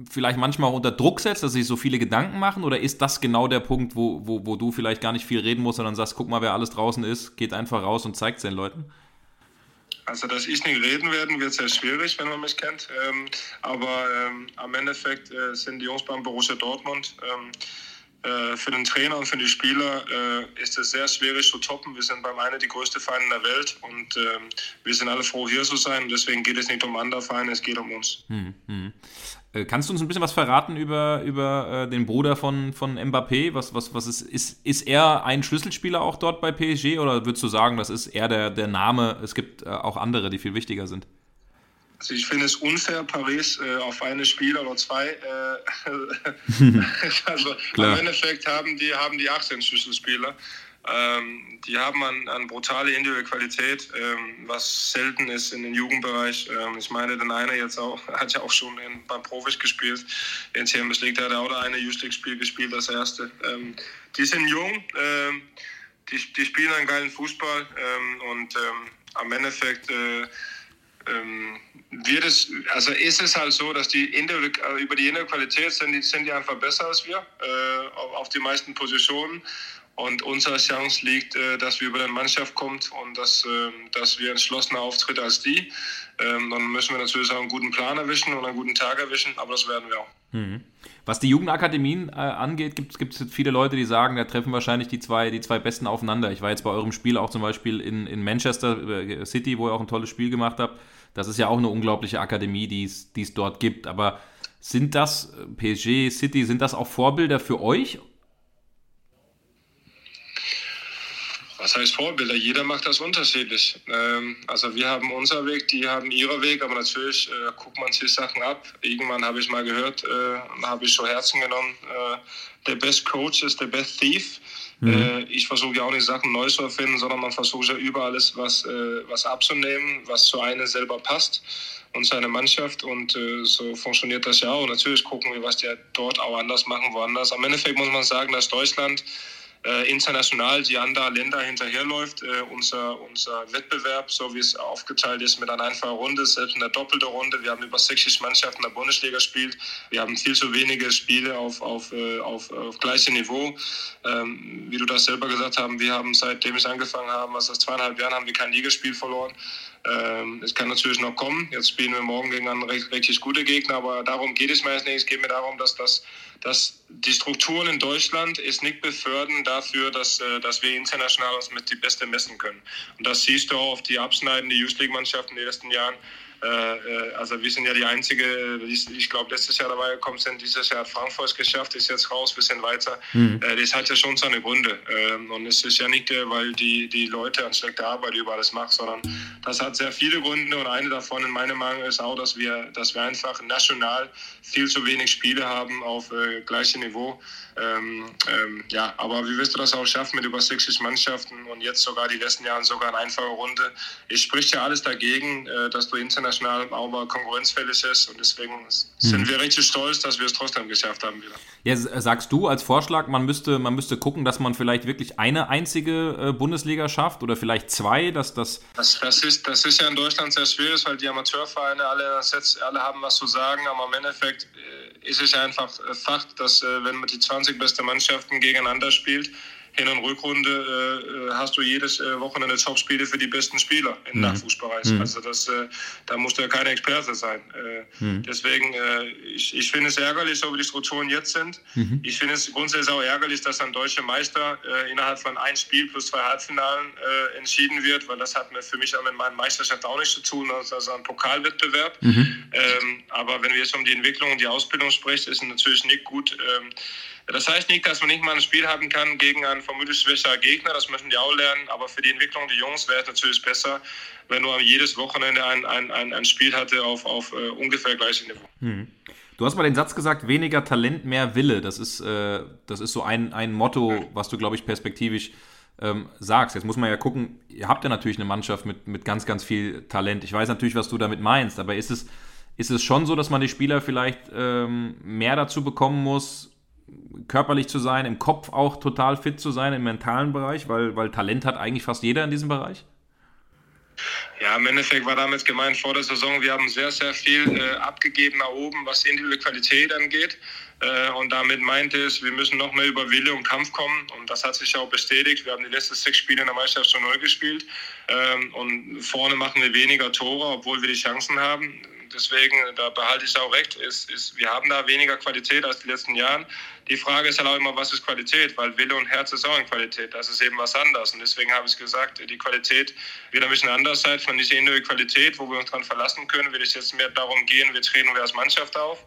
vielleicht manchmal auch unter Druck setzt, dass sie sich so viele Gedanken machen? Oder ist das genau der Punkt, wo, wo, wo du vielleicht gar nicht viel reden musst, sondern sagst, guck mal, wer alles draußen ist, geht einfach raus und zeigt es den Leuten? Also, dass ich nicht reden werde, wird sehr schwierig, wenn man mich kennt. Ähm, aber ähm, am Endeffekt äh, sind die Jungs beim Borussia Dortmund. Ähm, äh, für den Trainer und für die Spieler äh, ist es sehr schwierig zu toppen. Wir sind beim einen die größte in der Welt und äh, wir sind alle froh, hier zu sein. Deswegen geht es nicht um andere Vereine, es geht um uns. Hm, hm. Äh, kannst du uns ein bisschen was verraten über, über äh, den Bruder von, von Mbappé? Was, was, was ist, ist, ist er ein Schlüsselspieler auch dort bei PSG oder würdest du sagen, das ist eher der, der Name? Es gibt auch andere, die viel wichtiger sind. Also ich finde es unfair, Paris äh, auf eine Spiel oder zwei. Äh, also Klar. im Endeffekt haben die, haben die 18 Schlüsselspieler. Ähm, die haben eine an brutale individuelle Qualität, ähm, was selten ist in den Jugendbereich. Ähm, ich meine, den einer jetzt auch, hat ja auch schon in, beim Profis gespielt. In Champions League hat er auch eine Youth League-Spiel gespielt, das erste. Ähm, die sind jung, ähm, die, die spielen einen geilen Fußball ähm, und am Endeffekt äh, ähm, wird es, also ist es halt so, dass die äh, über die innere Qualität sind die, sind die einfach besser als wir äh, auf, die meisten Positionen. Und unsere Chance liegt, äh, dass wir über die Mannschaft kommen und dass, äh, dass wir entschlossener auftreten als die. Ähm, dann müssen wir natürlich auch einen guten Plan erwischen und einen guten Tag erwischen, aber das werden wir auch. Mhm. Was die Jugendakademien äh, angeht, gibt es viele Leute, die sagen, da treffen wahrscheinlich die zwei, die zwei Besten aufeinander. Ich war jetzt bei eurem Spiel auch zum Beispiel in, in Manchester äh, City, wo ihr auch ein tolles Spiel gemacht habt. Das ist ja auch eine unglaubliche Akademie, die es dort gibt. Aber sind das, äh, PSG, City, sind das auch Vorbilder für euch Was heißt Vorbilder? Jeder macht das unterschiedlich. Ähm, also wir haben unser Weg, die haben ihre Weg, aber natürlich äh, guckt man sich Sachen ab. Irgendwann habe ich mal gehört, äh, habe ich so Herzen genommen, der Best Coach ist der Best Thief. Mhm. Äh, ich versuche ja auch nicht Sachen neu zu erfinden, sondern man versucht ja über alles was, äh, was abzunehmen, was zu einem selber passt und seine Mannschaft. Und äh, so funktioniert das ja auch. Natürlich gucken wir, was die dort auch anders machen, woanders. Am Endeffekt muss man sagen, dass Deutschland äh, international die anderen Länder hinterherläuft. Äh, unser, unser Wettbewerb, so wie es aufgeteilt ist mit einer einfachen Runde, selbst in der doppelten Runde. Wir haben über 60 Mannschaften in der Bundesliga gespielt. Wir haben viel zu wenige Spiele auf, auf, äh, auf, auf gleichem Niveau. Ähm, wie du das selber gesagt hast, wir haben seitdem ich angefangen habe, also zweieinhalb Jahren, haben wir kein Ligaspiel verloren. Ähm, es kann natürlich noch kommen. Jetzt spielen wir morgen gegen einen richtig guten Gegner, aber darum geht es mir jetzt nicht. Es geht mir darum, dass, das, dass die Strukturen in Deutschland es nicht befördern dafür, dass, äh, dass wir international uns mit die Beste messen können. Und das siehst du auch auf die abschneidenden Youth League-Mannschaften in den letzten Jahren. Äh, äh, also wir sind ja die einzige, ich glaube letztes Jahr dabei gekommen sind, dieses Jahr hat Frankfurt es geschafft, ist jetzt raus, bisschen weiter. Mhm. Das hat ja schon seine Gründe. Ähm, und es ist ja nicht, weil die, die Leute an schlechter Arbeit über alles machen, sondern das hat sehr viele Gründe und eine davon in meiner Meinung ist auch, dass wir, dass wir einfach national viel zu wenig Spiele haben auf äh, gleichem Niveau. Ähm, ähm, ja, aber wie wirst du das auch schaffen mit über 60 Mannschaften und jetzt sogar die letzten Jahre sogar eine einfache Runde? Es spricht ja alles dagegen, äh, dass du international auch mal konkurrenzfällig ist und deswegen sind mhm. wir richtig stolz, dass wir es trotzdem geschafft haben wieder. Ja, sagst du als Vorschlag, man müsste, man müsste gucken, dass man vielleicht wirklich eine einzige äh, Bundesliga schafft oder vielleicht zwei, dass das. Das, das, ist, das ist ja in Deutschland sehr schwierig, weil die Amateurvereine alle, alle haben was zu sagen, aber im Endeffekt äh, ist es einfach Fakt, dass wenn man die 20 20 beste Mannschaften gegeneinander spielt. Hin- und Rückrunde äh, äh, hast du jedes äh, Wochenende Topspiele für die besten Spieler im mhm. Nachwuchsbereich. Mhm. Also das, äh, da musst du ja kein Experte sein. Äh, mhm. Deswegen, äh, ich, ich finde es ärgerlich, so wie die Strukturen jetzt sind. Mhm. Ich finde es grundsätzlich auch ärgerlich, dass ein deutscher Meister innerhalb von ein Spiel plus zwei Halbfinalen entschieden wird, weil das hat mir für mich auch mit meinem Meisterschaft auch nichts zu tun. Das ist also ein Pokalwettbewerb. Mhm. Ähm, aber wenn wir jetzt um die Entwicklung und die Ausbildung sprechen, ist es natürlich nicht gut. Ähm, das heißt nicht, dass man nicht mal ein Spiel haben kann gegen einen vermutlich schwächerer Gegner, das müssen die auch lernen, aber für die Entwicklung der Jungs wäre es natürlich besser, wenn du jedes Wochenende ein, ein, ein, ein Spiel hatte auf, auf uh, ungefähr gleichem Niveau. Hm. Du hast mal den Satz gesagt, weniger Talent, mehr Wille. Das ist, äh, das ist so ein, ein Motto, was du, glaube ich, perspektivisch ähm, sagst. Jetzt muss man ja gucken, ihr habt ja natürlich eine Mannschaft mit, mit ganz, ganz viel Talent. Ich weiß natürlich, was du damit meinst, aber ist es, ist es schon so, dass man die Spieler vielleicht ähm, mehr dazu bekommen muss, körperlich zu sein, im Kopf auch total fit zu sein, im mentalen Bereich, weil, weil Talent hat eigentlich fast jeder in diesem Bereich? Ja, im Endeffekt war damit gemeint vor der Saison, wir haben sehr, sehr viel äh, abgegeben nach oben, was individuelle Qualität angeht. Äh, und damit meinte es, wir müssen noch mehr über Wille und Kampf kommen. Und das hat sich auch bestätigt. Wir haben die letzten sechs Spiele in der Meisterschaft schon neu gespielt. Ähm, und vorne machen wir weniger Tore, obwohl wir die Chancen haben deswegen, da behalte ich auch recht, ist, ist, wir haben da weniger Qualität als die letzten Jahren. Die Frage ist halt auch immer, was ist Qualität? Weil Wille und Herz ist auch eine Qualität. Das ist eben was anderes. Und deswegen habe ich gesagt, die Qualität wird ein bisschen anders sein. Von dieser individuellen Qualität, wo wir uns dran verlassen können, wird es jetzt mehr darum gehen, wir treten wir als Mannschaft auf.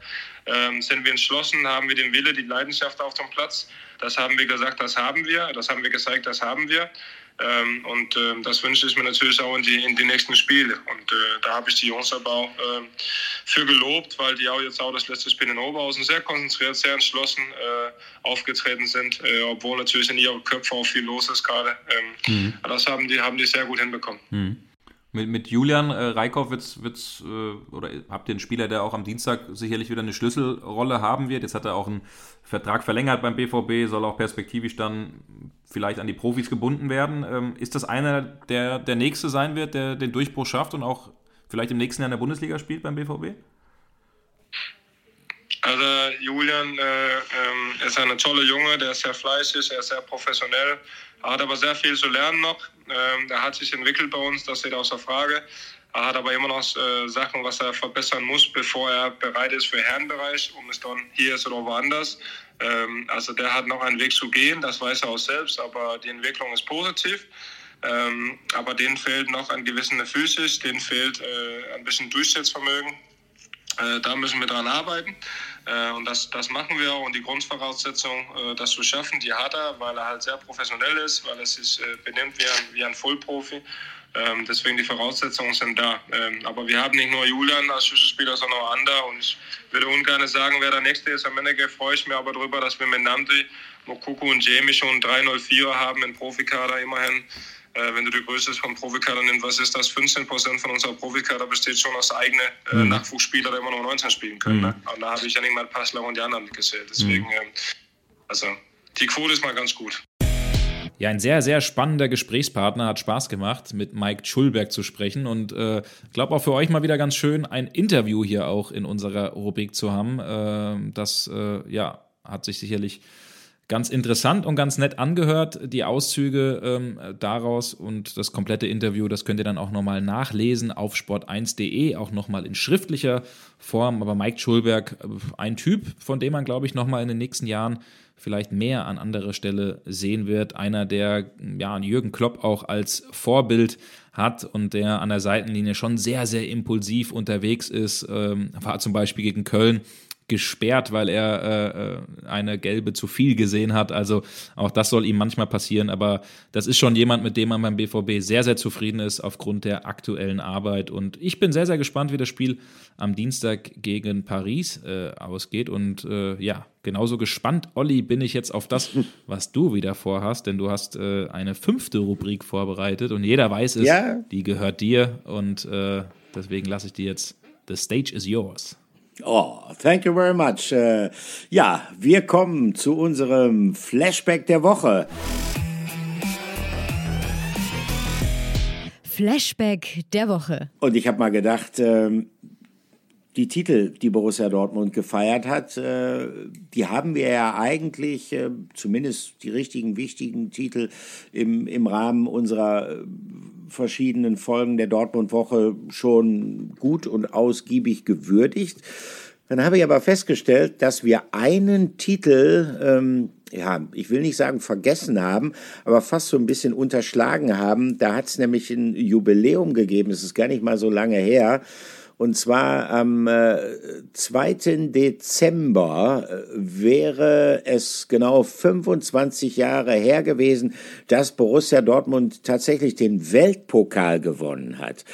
Ähm, sind wir entschlossen, haben wir den Wille, die Leidenschaft auf dem Platz. Das haben wir gesagt, das haben wir. Das haben wir gezeigt, das haben wir. Ähm, und äh, das wünsche ich mir natürlich auch in die, in die nächsten Spiele. Und äh, da habe ich die Jungs aber auch äh, für gelobt, weil die auch jetzt auch das letzte Spiel in Oberhausen sehr konzentriert, sehr entschlossen äh, aufgetreten sind, äh, obwohl natürlich in ihren Köpfen auch viel los ist gerade. Ähm, mhm. Das haben die, haben die sehr gut hinbekommen. Mhm. Mit, mit Julian äh, Reikhoff wird's, wird's, äh, oder habt ihr einen Spieler, der auch am Dienstag sicherlich wieder eine Schlüsselrolle haben wird. Jetzt hat er auch einen Vertrag verlängert beim BVB, soll auch perspektivisch dann vielleicht an die Profis gebunden werden. Ähm, ist das einer, der der Nächste sein wird, der den Durchbruch schafft und auch vielleicht im nächsten Jahr in der Bundesliga spielt beim BVB? Also Julian äh, ähm, ist ein toller Junge, der ist sehr fleißig, er ist sehr professionell, hat aber sehr viel zu lernen noch. Ähm, er hat sich entwickelt bei uns, das steht außer Frage. Er hat aber immer noch äh, Sachen, was er verbessern muss, bevor er bereit ist für Herrenbereich, um es dann hier ist oder woanders. Ähm, also der hat noch einen Weg zu gehen, das weiß er auch selbst, aber die Entwicklung ist positiv. Ähm, aber denen fehlt noch ein gewisser Physis, denen fehlt äh, ein bisschen Durchsetzvermögen. Äh, da müssen wir dran arbeiten. Äh, und das, das machen wir auch. Und die Grundvoraussetzung, äh, das zu schaffen, die hat er, weil er halt sehr professionell ist, weil er sich äh, benimmt wie ein, wie ein Vollprofi. Ähm, deswegen die Voraussetzungen sind da. Ähm, aber wir haben nicht nur Julian als Schlüsselspieler, sondern auch andere. Und ich würde ungern sagen, wer der Nächste ist. Am Ende freue ich mich aber darüber, dass wir mit Namdi, Mokuku und Jamie schon 3-0-4 haben im Profikader immerhin. Äh, wenn du die Größe vom Profikader nimmst, was ist das? 15 Prozent von unserer Profikader besteht schon aus eigenen äh, mhm. Nachwuchsspieler, die immer noch 19 spielen können. Ne? Mhm. Ne? Und da habe ich ja nicht mal Passler und die anderen gezählt. Deswegen, mhm. äh, also die Quote ist mal ganz gut. Ja, ein sehr, sehr spannender Gesprächspartner. Hat Spaß gemacht, mit Mike Schulberg zu sprechen. Und ich äh, glaube auch für euch mal wieder ganz schön, ein Interview hier auch in unserer Rubrik zu haben. Äh, das, äh, ja, hat sich sicherlich ganz interessant und ganz nett angehört. Die Auszüge ähm, daraus und das komplette Interview, das könnt ihr dann auch nochmal nachlesen auf sport1.de, auch nochmal in schriftlicher Form. Aber Mike Schulberg, äh, ein Typ, von dem man, glaube ich, nochmal in den nächsten Jahren vielleicht mehr an anderer Stelle sehen wird. Einer, der ja, Jürgen Klopp auch als Vorbild hat und der an der Seitenlinie schon sehr, sehr impulsiv unterwegs ist. Ähm, war zum Beispiel gegen Köln gesperrt, weil er äh, äh, eine gelbe zu viel gesehen hat. Also auch das soll ihm manchmal passieren. Aber das ist schon jemand, mit dem man beim BVB sehr, sehr zufrieden ist aufgrund der aktuellen Arbeit. Und ich bin sehr, sehr gespannt, wie das Spiel am Dienstag gegen Paris äh, ausgeht. Und äh, ja, genauso gespannt, Olli, bin ich jetzt auf das, was du wieder vorhast. Denn du hast äh, eine fünfte Rubrik vorbereitet und jeder weiß es, ja. die gehört dir. Und äh, deswegen lasse ich dir jetzt The Stage is yours. Oh, thank you very much. Äh, ja, wir kommen zu unserem Flashback der Woche. Flashback der Woche. Und ich habe mal gedacht, ähm, die Titel, die Borussia Dortmund gefeiert hat, äh, die haben wir ja eigentlich, äh, zumindest die richtigen, wichtigen Titel im, im Rahmen unserer äh, verschiedenen Folgen der Dortmund-Woche schon gut und ausgiebig gewürdigt. Dann habe ich aber festgestellt, dass wir einen Titel, ähm, ja, ich will nicht sagen vergessen haben, aber fast so ein bisschen unterschlagen haben. Da hat es nämlich ein Jubiläum gegeben, es ist gar nicht mal so lange her. Und zwar am äh, 2. Dezember äh, wäre es genau 25 Jahre her gewesen, dass Borussia Dortmund tatsächlich den Weltpokal gewonnen hat.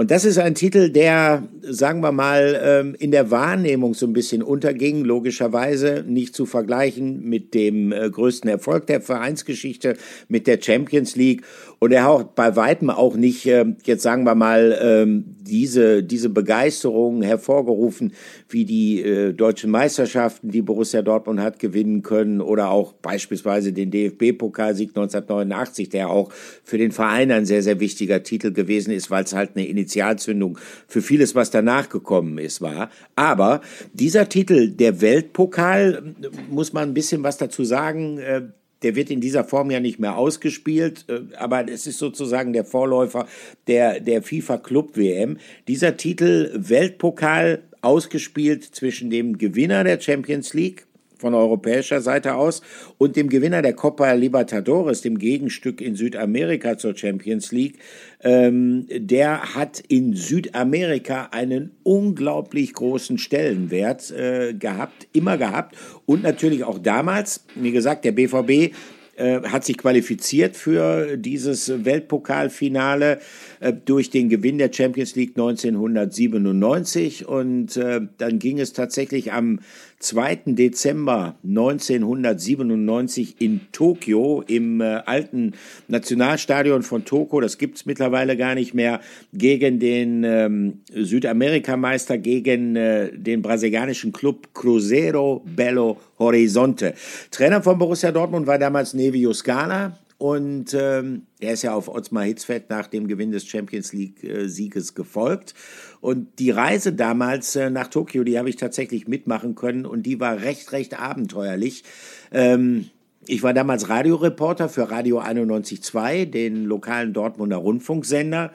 Und das ist ein Titel, der, sagen wir mal, ähm, in der Wahrnehmung so ein bisschen unterging, logischerweise nicht zu vergleichen mit dem äh, größten Erfolg der Vereinsgeschichte, mit der Champions League. Und er hat bei weitem auch nicht, äh, jetzt sagen wir mal, ähm, diese, diese Begeisterung hervorgerufen, wie die äh, deutschen Meisterschaften, die Borussia Dortmund hat gewinnen können, oder auch beispielsweise den DFB-Pokalsieg 1989, der auch für den Verein ein sehr, sehr wichtiger Titel gewesen ist, weil es halt eine Initialzündung für vieles, was danach gekommen ist, war. Aber dieser Titel, der Weltpokal, muss man ein bisschen was dazu sagen, äh, der wird in dieser Form ja nicht mehr ausgespielt, äh, aber es ist sozusagen der Vorläufer der, der FIFA Club WM. Dieser Titel Weltpokal ausgespielt zwischen dem Gewinner der Champions League von europäischer Seite aus und dem Gewinner der Copa Libertadores, dem Gegenstück in Südamerika zur Champions League, ähm, der hat in Südamerika einen unglaublich großen Stellenwert äh, gehabt, immer gehabt. Und natürlich auch damals, wie gesagt, der BVB äh, hat sich qualifiziert für dieses Weltpokalfinale äh, durch den Gewinn der Champions League 1997 und äh, dann ging es tatsächlich am 2. Dezember 1997 in Tokio im äh, alten Nationalstadion von Tokio, das gibt's mittlerweile gar nicht mehr, gegen den ähm, Südamerikameister, gegen äh, den brasilianischen Club Cruzeiro Belo Horizonte. Trainer von Borussia Dortmund war damals Nevio Scala und ähm, er ist ja auf Ottmar Hitzfeld nach dem Gewinn des Champions League-Sieges äh, gefolgt. Und die Reise damals äh, nach Tokio, die habe ich tatsächlich mitmachen können und die war recht, recht abenteuerlich. Ähm, ich war damals Radioreporter für Radio 91.2, den lokalen Dortmunder Rundfunksender.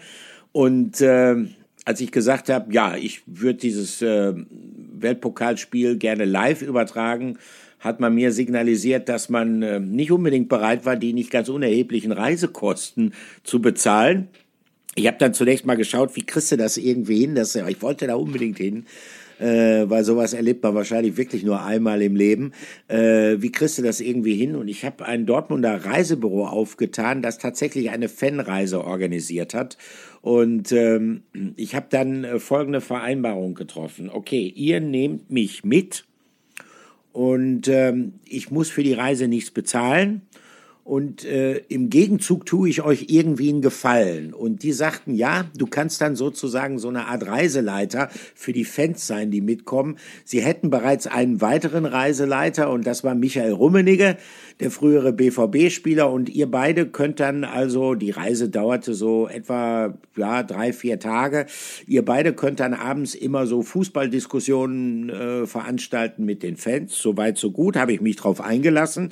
Und äh, als ich gesagt habe, ja, ich würde dieses äh, Weltpokalspiel gerne live übertragen, hat man mir signalisiert, dass man äh, nicht unbedingt bereit war, die nicht ganz unerheblichen Reisekosten zu bezahlen. Ich habe dann zunächst mal geschaut, wie kriegst du das irgendwie hin? Das, ich wollte da unbedingt hin, äh, weil sowas erlebt man wahrscheinlich wirklich nur einmal im Leben. Äh, wie kriegst du das irgendwie hin? Und ich habe ein Dortmunder Reisebüro aufgetan, das tatsächlich eine Fanreise organisiert hat. Und ähm, ich habe dann äh, folgende Vereinbarung getroffen. Okay, ihr nehmt mich mit und ähm, ich muss für die Reise nichts bezahlen. Und äh, im Gegenzug tue ich euch irgendwie einen Gefallen. Und die sagten, ja, du kannst dann sozusagen so eine Art Reiseleiter für die Fans sein, die mitkommen. Sie hätten bereits einen weiteren Reiseleiter und das war Michael Rummenigge, der frühere BVB-Spieler. Und ihr beide könnt dann also, die Reise dauerte so etwa ja, drei, vier Tage. Ihr beide könnt dann abends immer so Fußballdiskussionen äh, veranstalten mit den Fans. Soweit, so gut, habe ich mich drauf eingelassen.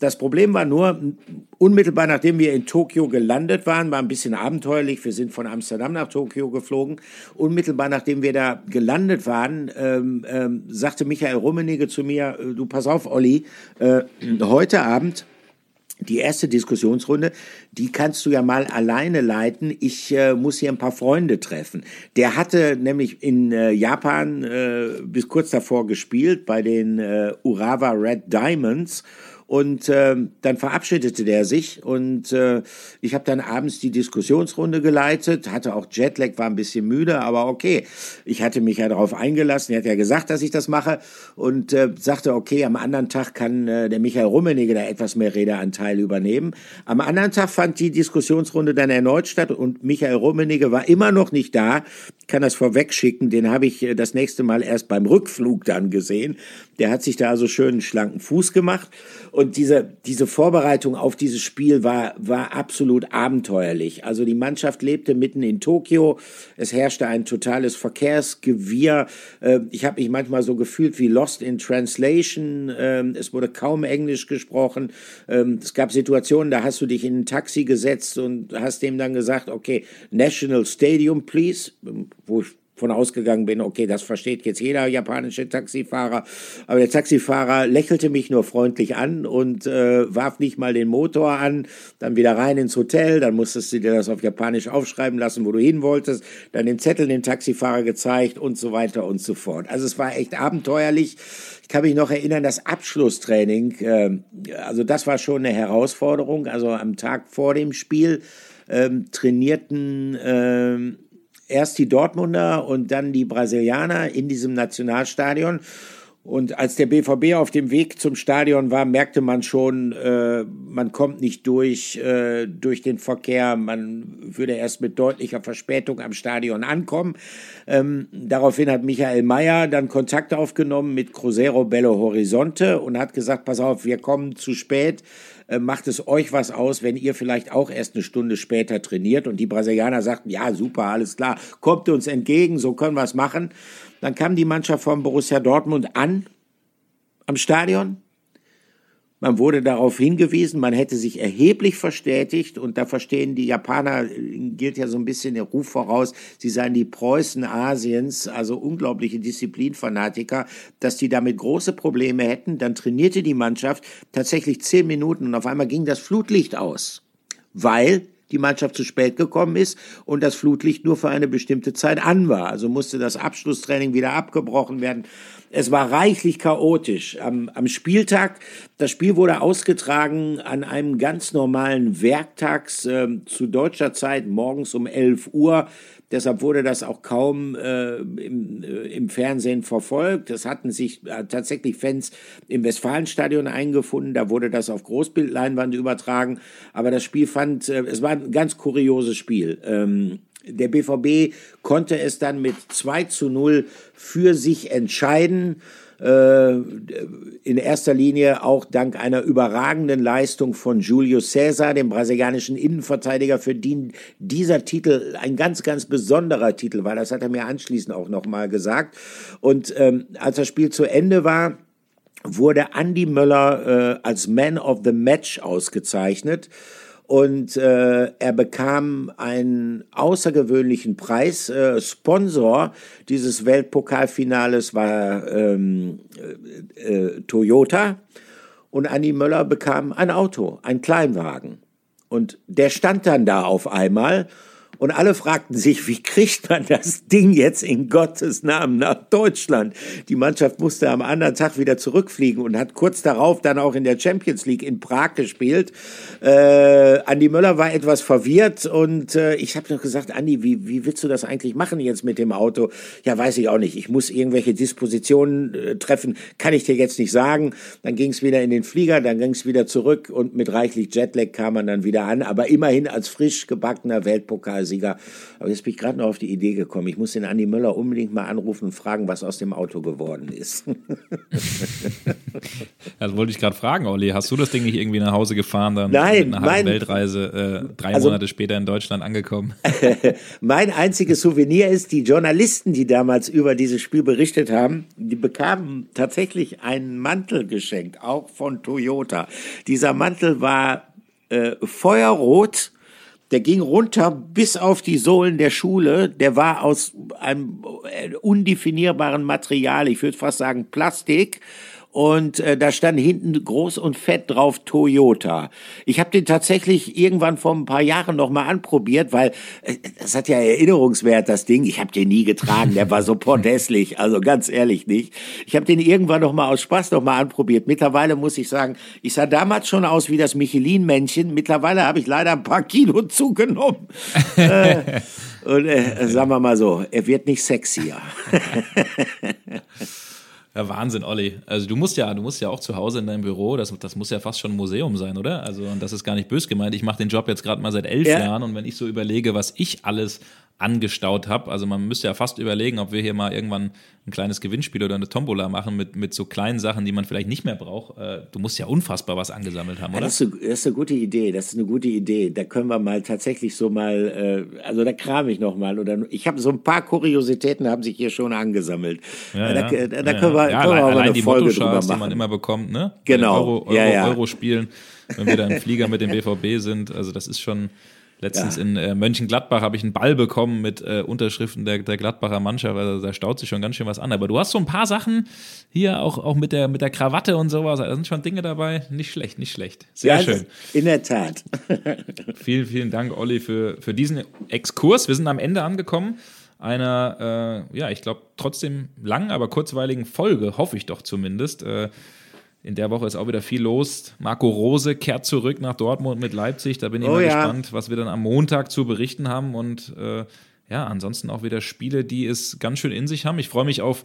Das Problem war nur, unmittelbar nachdem wir in Tokio gelandet waren, war ein bisschen abenteuerlich. Wir sind von Amsterdam nach Tokio geflogen. Unmittelbar nachdem wir da gelandet waren, ähm, ähm, sagte Michael Rummenigge zu mir, äh, du pass auf, Olli, äh, heute Abend die erste Diskussionsrunde, die kannst du ja mal alleine leiten. Ich äh, muss hier ein paar Freunde treffen. Der hatte nämlich in äh, Japan äh, bis kurz davor gespielt bei den äh, Urawa Red Diamonds und äh, dann verabschiedete der sich und äh, ich habe dann abends die Diskussionsrunde geleitet, hatte auch Jetlag, war ein bisschen müde, aber okay. Ich hatte mich ja darauf eingelassen, er hat ja gesagt, dass ich das mache und äh, sagte, okay, am anderen Tag kann äh, der Michael Rummenigge da etwas mehr Redeanteil übernehmen. Am anderen Tag fand die Diskussionsrunde dann erneut statt und Michael Rummenigge war immer noch nicht da. Ich kann das vorwegschicken, den habe ich äh, das nächste Mal erst beim Rückflug dann gesehen. Der hat sich da also einen schlanken Fuß gemacht. Und diese, diese Vorbereitung auf dieses Spiel war, war absolut abenteuerlich. Also die Mannschaft lebte mitten in Tokio. Es herrschte ein totales Verkehrsgewirr. Äh, ich habe mich manchmal so gefühlt wie Lost in Translation. Ähm, es wurde kaum Englisch gesprochen. Ähm, es gab Situationen, da hast du dich in ein Taxi gesetzt und hast dem dann gesagt, okay, National Stadium, please, wo ich von ausgegangen bin, okay, das versteht jetzt jeder japanische Taxifahrer. Aber der Taxifahrer lächelte mich nur freundlich an und äh, warf nicht mal den Motor an, dann wieder rein ins Hotel, dann musstest du dir das auf Japanisch aufschreiben lassen, wo du hin wolltest, dann den Zettel dem Taxifahrer gezeigt und so weiter und so fort. Also es war echt abenteuerlich. Ich kann mich noch erinnern, das Abschlusstraining, äh, also das war schon eine Herausforderung. Also am Tag vor dem Spiel ähm, trainierten ähm, erst die Dortmunder und dann die Brasilianer in diesem Nationalstadion. Und als der BVB auf dem Weg zum Stadion war, merkte man schon, äh, man kommt nicht durch, äh, durch den Verkehr. Man würde erst mit deutlicher Verspätung am Stadion ankommen. Ähm, daraufhin hat Michael Mayer dann Kontakt aufgenommen mit Cruzeiro Belo Horizonte und hat gesagt, pass auf, wir kommen zu spät. Äh, macht es euch was aus, wenn ihr vielleicht auch erst eine Stunde später trainiert? Und die Brasilianer sagten, ja, super, alles klar, kommt uns entgegen, so können wir es machen. Dann kam die Mannschaft von Borussia Dortmund an am Stadion man wurde darauf hingewiesen, man hätte sich erheblich verstetigt und da verstehen die Japaner, gilt ja so ein bisschen der Ruf voraus, sie seien die Preußen Asiens, also unglaubliche Disziplinfanatiker, dass die damit große Probleme hätten. Dann trainierte die Mannschaft tatsächlich zehn Minuten und auf einmal ging das Flutlicht aus, weil die Mannschaft zu spät gekommen ist und das Flutlicht nur für eine bestimmte Zeit an war. Also musste das Abschlusstraining wieder abgebrochen werden. Es war reichlich chaotisch. Am, am Spieltag, das Spiel wurde ausgetragen an einem ganz normalen Werktags äh, zu deutscher Zeit morgens um 11 Uhr. Deshalb wurde das auch kaum äh, im, äh, im Fernsehen verfolgt. Es hatten sich äh, tatsächlich Fans im Westfalenstadion eingefunden. Da wurde das auf Großbildleinwand übertragen. Aber das Spiel fand, äh, es war ein ganz kurioses Spiel. Ähm, der BVB konnte es dann mit 2 zu 0 für sich entscheiden. Äh, in erster Linie auch dank einer überragenden Leistung von Julio César, dem brasilianischen Innenverteidiger, für den dieser Titel ein ganz, ganz besonderer Titel war. Das hat er mir anschließend auch nochmal gesagt. Und ähm, als das Spiel zu Ende war, wurde Andy Möller äh, als Man of the Match ausgezeichnet und äh, er bekam einen außergewöhnlichen Preis. Äh, Sponsor dieses Weltpokalfinales war ähm, äh, äh, Toyota und Annie Möller bekam ein Auto, ein Kleinwagen. Und der stand dann da auf einmal Und alle fragten sich, wie kriegt man das Ding jetzt in Gottes Namen nach Deutschland? Die Mannschaft musste am anderen Tag wieder zurückfliegen und hat kurz darauf dann auch in der Champions League in Prag gespielt. Äh, Andi Möller war etwas verwirrt und äh, ich habe noch gesagt, Andi, wie, wie willst du das eigentlich machen jetzt mit dem Auto? Ja, weiß ich auch nicht. Ich muss irgendwelche Dispositionen äh, treffen, kann ich dir jetzt nicht sagen. Dann ging es wieder in den Flieger, dann ging es wieder zurück und mit reichlich Jetlag kam man dann wieder an, aber immerhin als frisch gebackener Weltpokal Pokalsieger. Aber jetzt bin ich gerade noch auf die Idee gekommen. Ich muss den Andi Möller unbedingt mal anrufen und fragen, was aus dem Auto geworden ist. das wollte ich gerade fragen, Olli. Hast du das Ding nicht irgendwie nach Hause gefahren, dann Nein, mit einer mein, Weltreise äh, drei also, Monate später in Deutschland angekommen? mein einziges Souvenir ist, die Journalisten, die damals über dieses Spiel berichtet haben, die bekamen tatsächlich einen Mantel geschenkt, auch von Toyota. Dieser Mantel war äh, feuerrot der ging runter bis auf die Sohlen der Schule. Der war aus einem undefinierbaren Material, ich würde fast sagen Plastik und äh, da stand hinten groß und fett drauf Toyota. Ich habe den tatsächlich irgendwann vor ein paar Jahren noch mal anprobiert, weil äh, das hat ja Erinnerungswert, das Ding. Ich habe den nie getragen, der war so portesslich, also ganz ehrlich nicht. Ich habe den irgendwann noch mal aus Spaß noch mal anprobiert. Mittlerweile muss ich sagen, ich sah damals schon aus wie das Michelin-Männchen. Mittlerweile habe ich leider ein paar Kilo zugenommen. äh, und äh, sagen wir mal so, er wird nicht sexier. Ja, Wahnsinn, Olli. Also du musst ja, du musst ja auch zu Hause in deinem Büro, das, das muss ja fast schon ein Museum sein, oder? Also, und das ist gar nicht bös gemeint. Ich mache den Job jetzt gerade mal seit elf ja. Jahren und wenn ich so überlege, was ich alles angestaut habe. Also man müsste ja fast überlegen, ob wir hier mal irgendwann ein kleines Gewinnspiel oder eine Tombola machen mit, mit so kleinen Sachen, die man vielleicht nicht mehr braucht. Äh, du musst ja unfassbar was angesammelt haben, oder? das, ist eine, das ist eine gute Idee. Das ist eine gute Idee. Da können wir mal tatsächlich so mal, äh, also da kram ich noch mal. Oder ich habe so ein paar Kuriositäten haben sich hier schon angesammelt. Ja, da, ja. da, da können wir, ja, können wir mal eine die Folge drüber machen. die man immer bekommt, ne? Genau. Euro, Euro. Euro spielen, wenn wir da im Flieger mit dem BVB sind. Also das ist schon Letztens ja. in äh, Mönchengladbach habe ich einen Ball bekommen mit äh, Unterschriften der, der Gladbacher Mannschaft. Also da staut sich schon ganz schön was an. Aber du hast so ein paar Sachen hier auch, auch mit, der, mit der Krawatte und sowas. Da sind schon Dinge dabei. Nicht schlecht, nicht schlecht. Sehr ja, schön. In der Tat. vielen, vielen Dank, Olli, für, für diesen Exkurs. Wir sind am Ende angekommen einer, äh, ja, ich glaube, trotzdem langen, aber kurzweiligen Folge, hoffe ich doch zumindest. Äh, in der Woche ist auch wieder viel los. Marco Rose kehrt zurück nach Dortmund mit Leipzig. Da bin ich oh, mal ja. gespannt, was wir dann am Montag zu berichten haben. Und äh, ja, ansonsten auch wieder Spiele, die es ganz schön in sich haben. Ich freue mich auf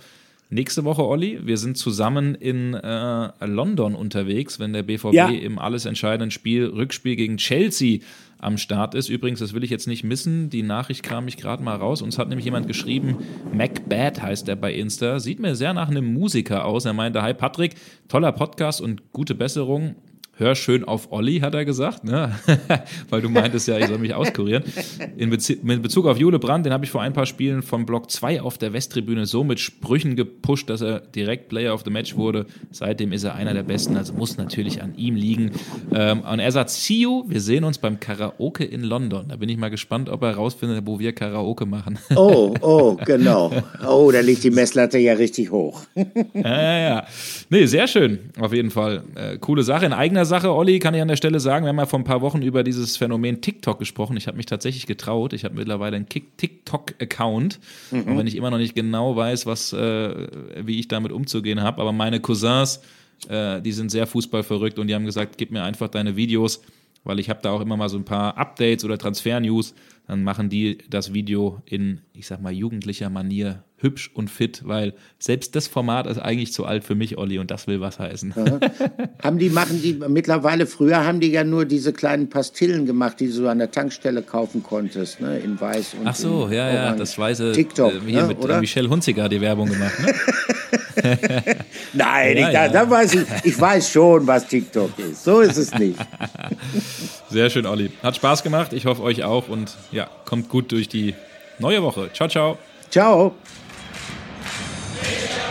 nächste Woche, Olli. Wir sind zusammen in äh, London unterwegs, wenn der BVB ja. im alles entscheidenden Spiel, Rückspiel gegen Chelsea am Start ist. Übrigens, das will ich jetzt nicht missen, die Nachricht kam ich gerade mal raus. Uns hat nämlich jemand geschrieben, Macbad heißt er bei Insta, sieht mir sehr nach einem Musiker aus. Er meinte, hi Patrick, toller Podcast und gute Besserung hör schön auf Olli, hat er gesagt, ne? weil du meintest ja, ich soll mich auskurieren. In Bezie mit Bezug auf Jule Brandt, den habe ich vor ein paar Spielen von Block 2 auf der Westtribüne so mit Sprüchen gepusht, dass er direkt Player of the Match wurde. Seitdem ist er einer der Besten, also muss natürlich an ihm liegen. Ähm, und er sagt, see you, wir sehen uns beim Karaoke in London. Da bin ich mal gespannt, ob er herausfindet, wo wir Karaoke machen. Oh, oh, genau. Oh, da liegt die Messlatte ja richtig hoch. ja, ja, ja. Nee, sehr schön, auf jeden Fall. Äh, coole Sache. In eigener Sache, Olli, kann ich an der Stelle sagen, wir haben ja vor ein paar Wochen über dieses Phänomen TikTok gesprochen. Ich habe mich tatsächlich getraut. Ich habe mittlerweile einen TikTok-Account, mhm. auch wenn ich immer noch nicht genau weiß, was, äh, wie ich damit umzugehen habe. Aber meine Cousins, äh, die sind sehr fußballverrückt und die haben gesagt, gib mir einfach deine Videos, weil ich habe da auch immer mal so ein paar Updates oder Transfer-News. Dann machen die das Video in, ich sag mal, jugendlicher Manier hübsch und fit, weil selbst das Format ist eigentlich zu alt für mich, Olli, und das will was heißen. haben die, machen die, mittlerweile, früher haben die ja nur diese kleinen Pastillen gemacht, die du an der Tankstelle kaufen konntest, ne, in weiß und Ach so, ja, Orange. ja, das weiße, TikTok, äh, hier ne, mit oder? Michelle Hunziger die Werbung gemacht, ne? Nein, ja, ich, ja. Da, da weiß ich, ich weiß schon, was TikTok ist. So ist es nicht. Sehr schön, Olli. Hat Spaß gemacht. Ich hoffe euch auch und ja, kommt gut durch die neue Woche. Ciao, ciao. Ciao. Yeah.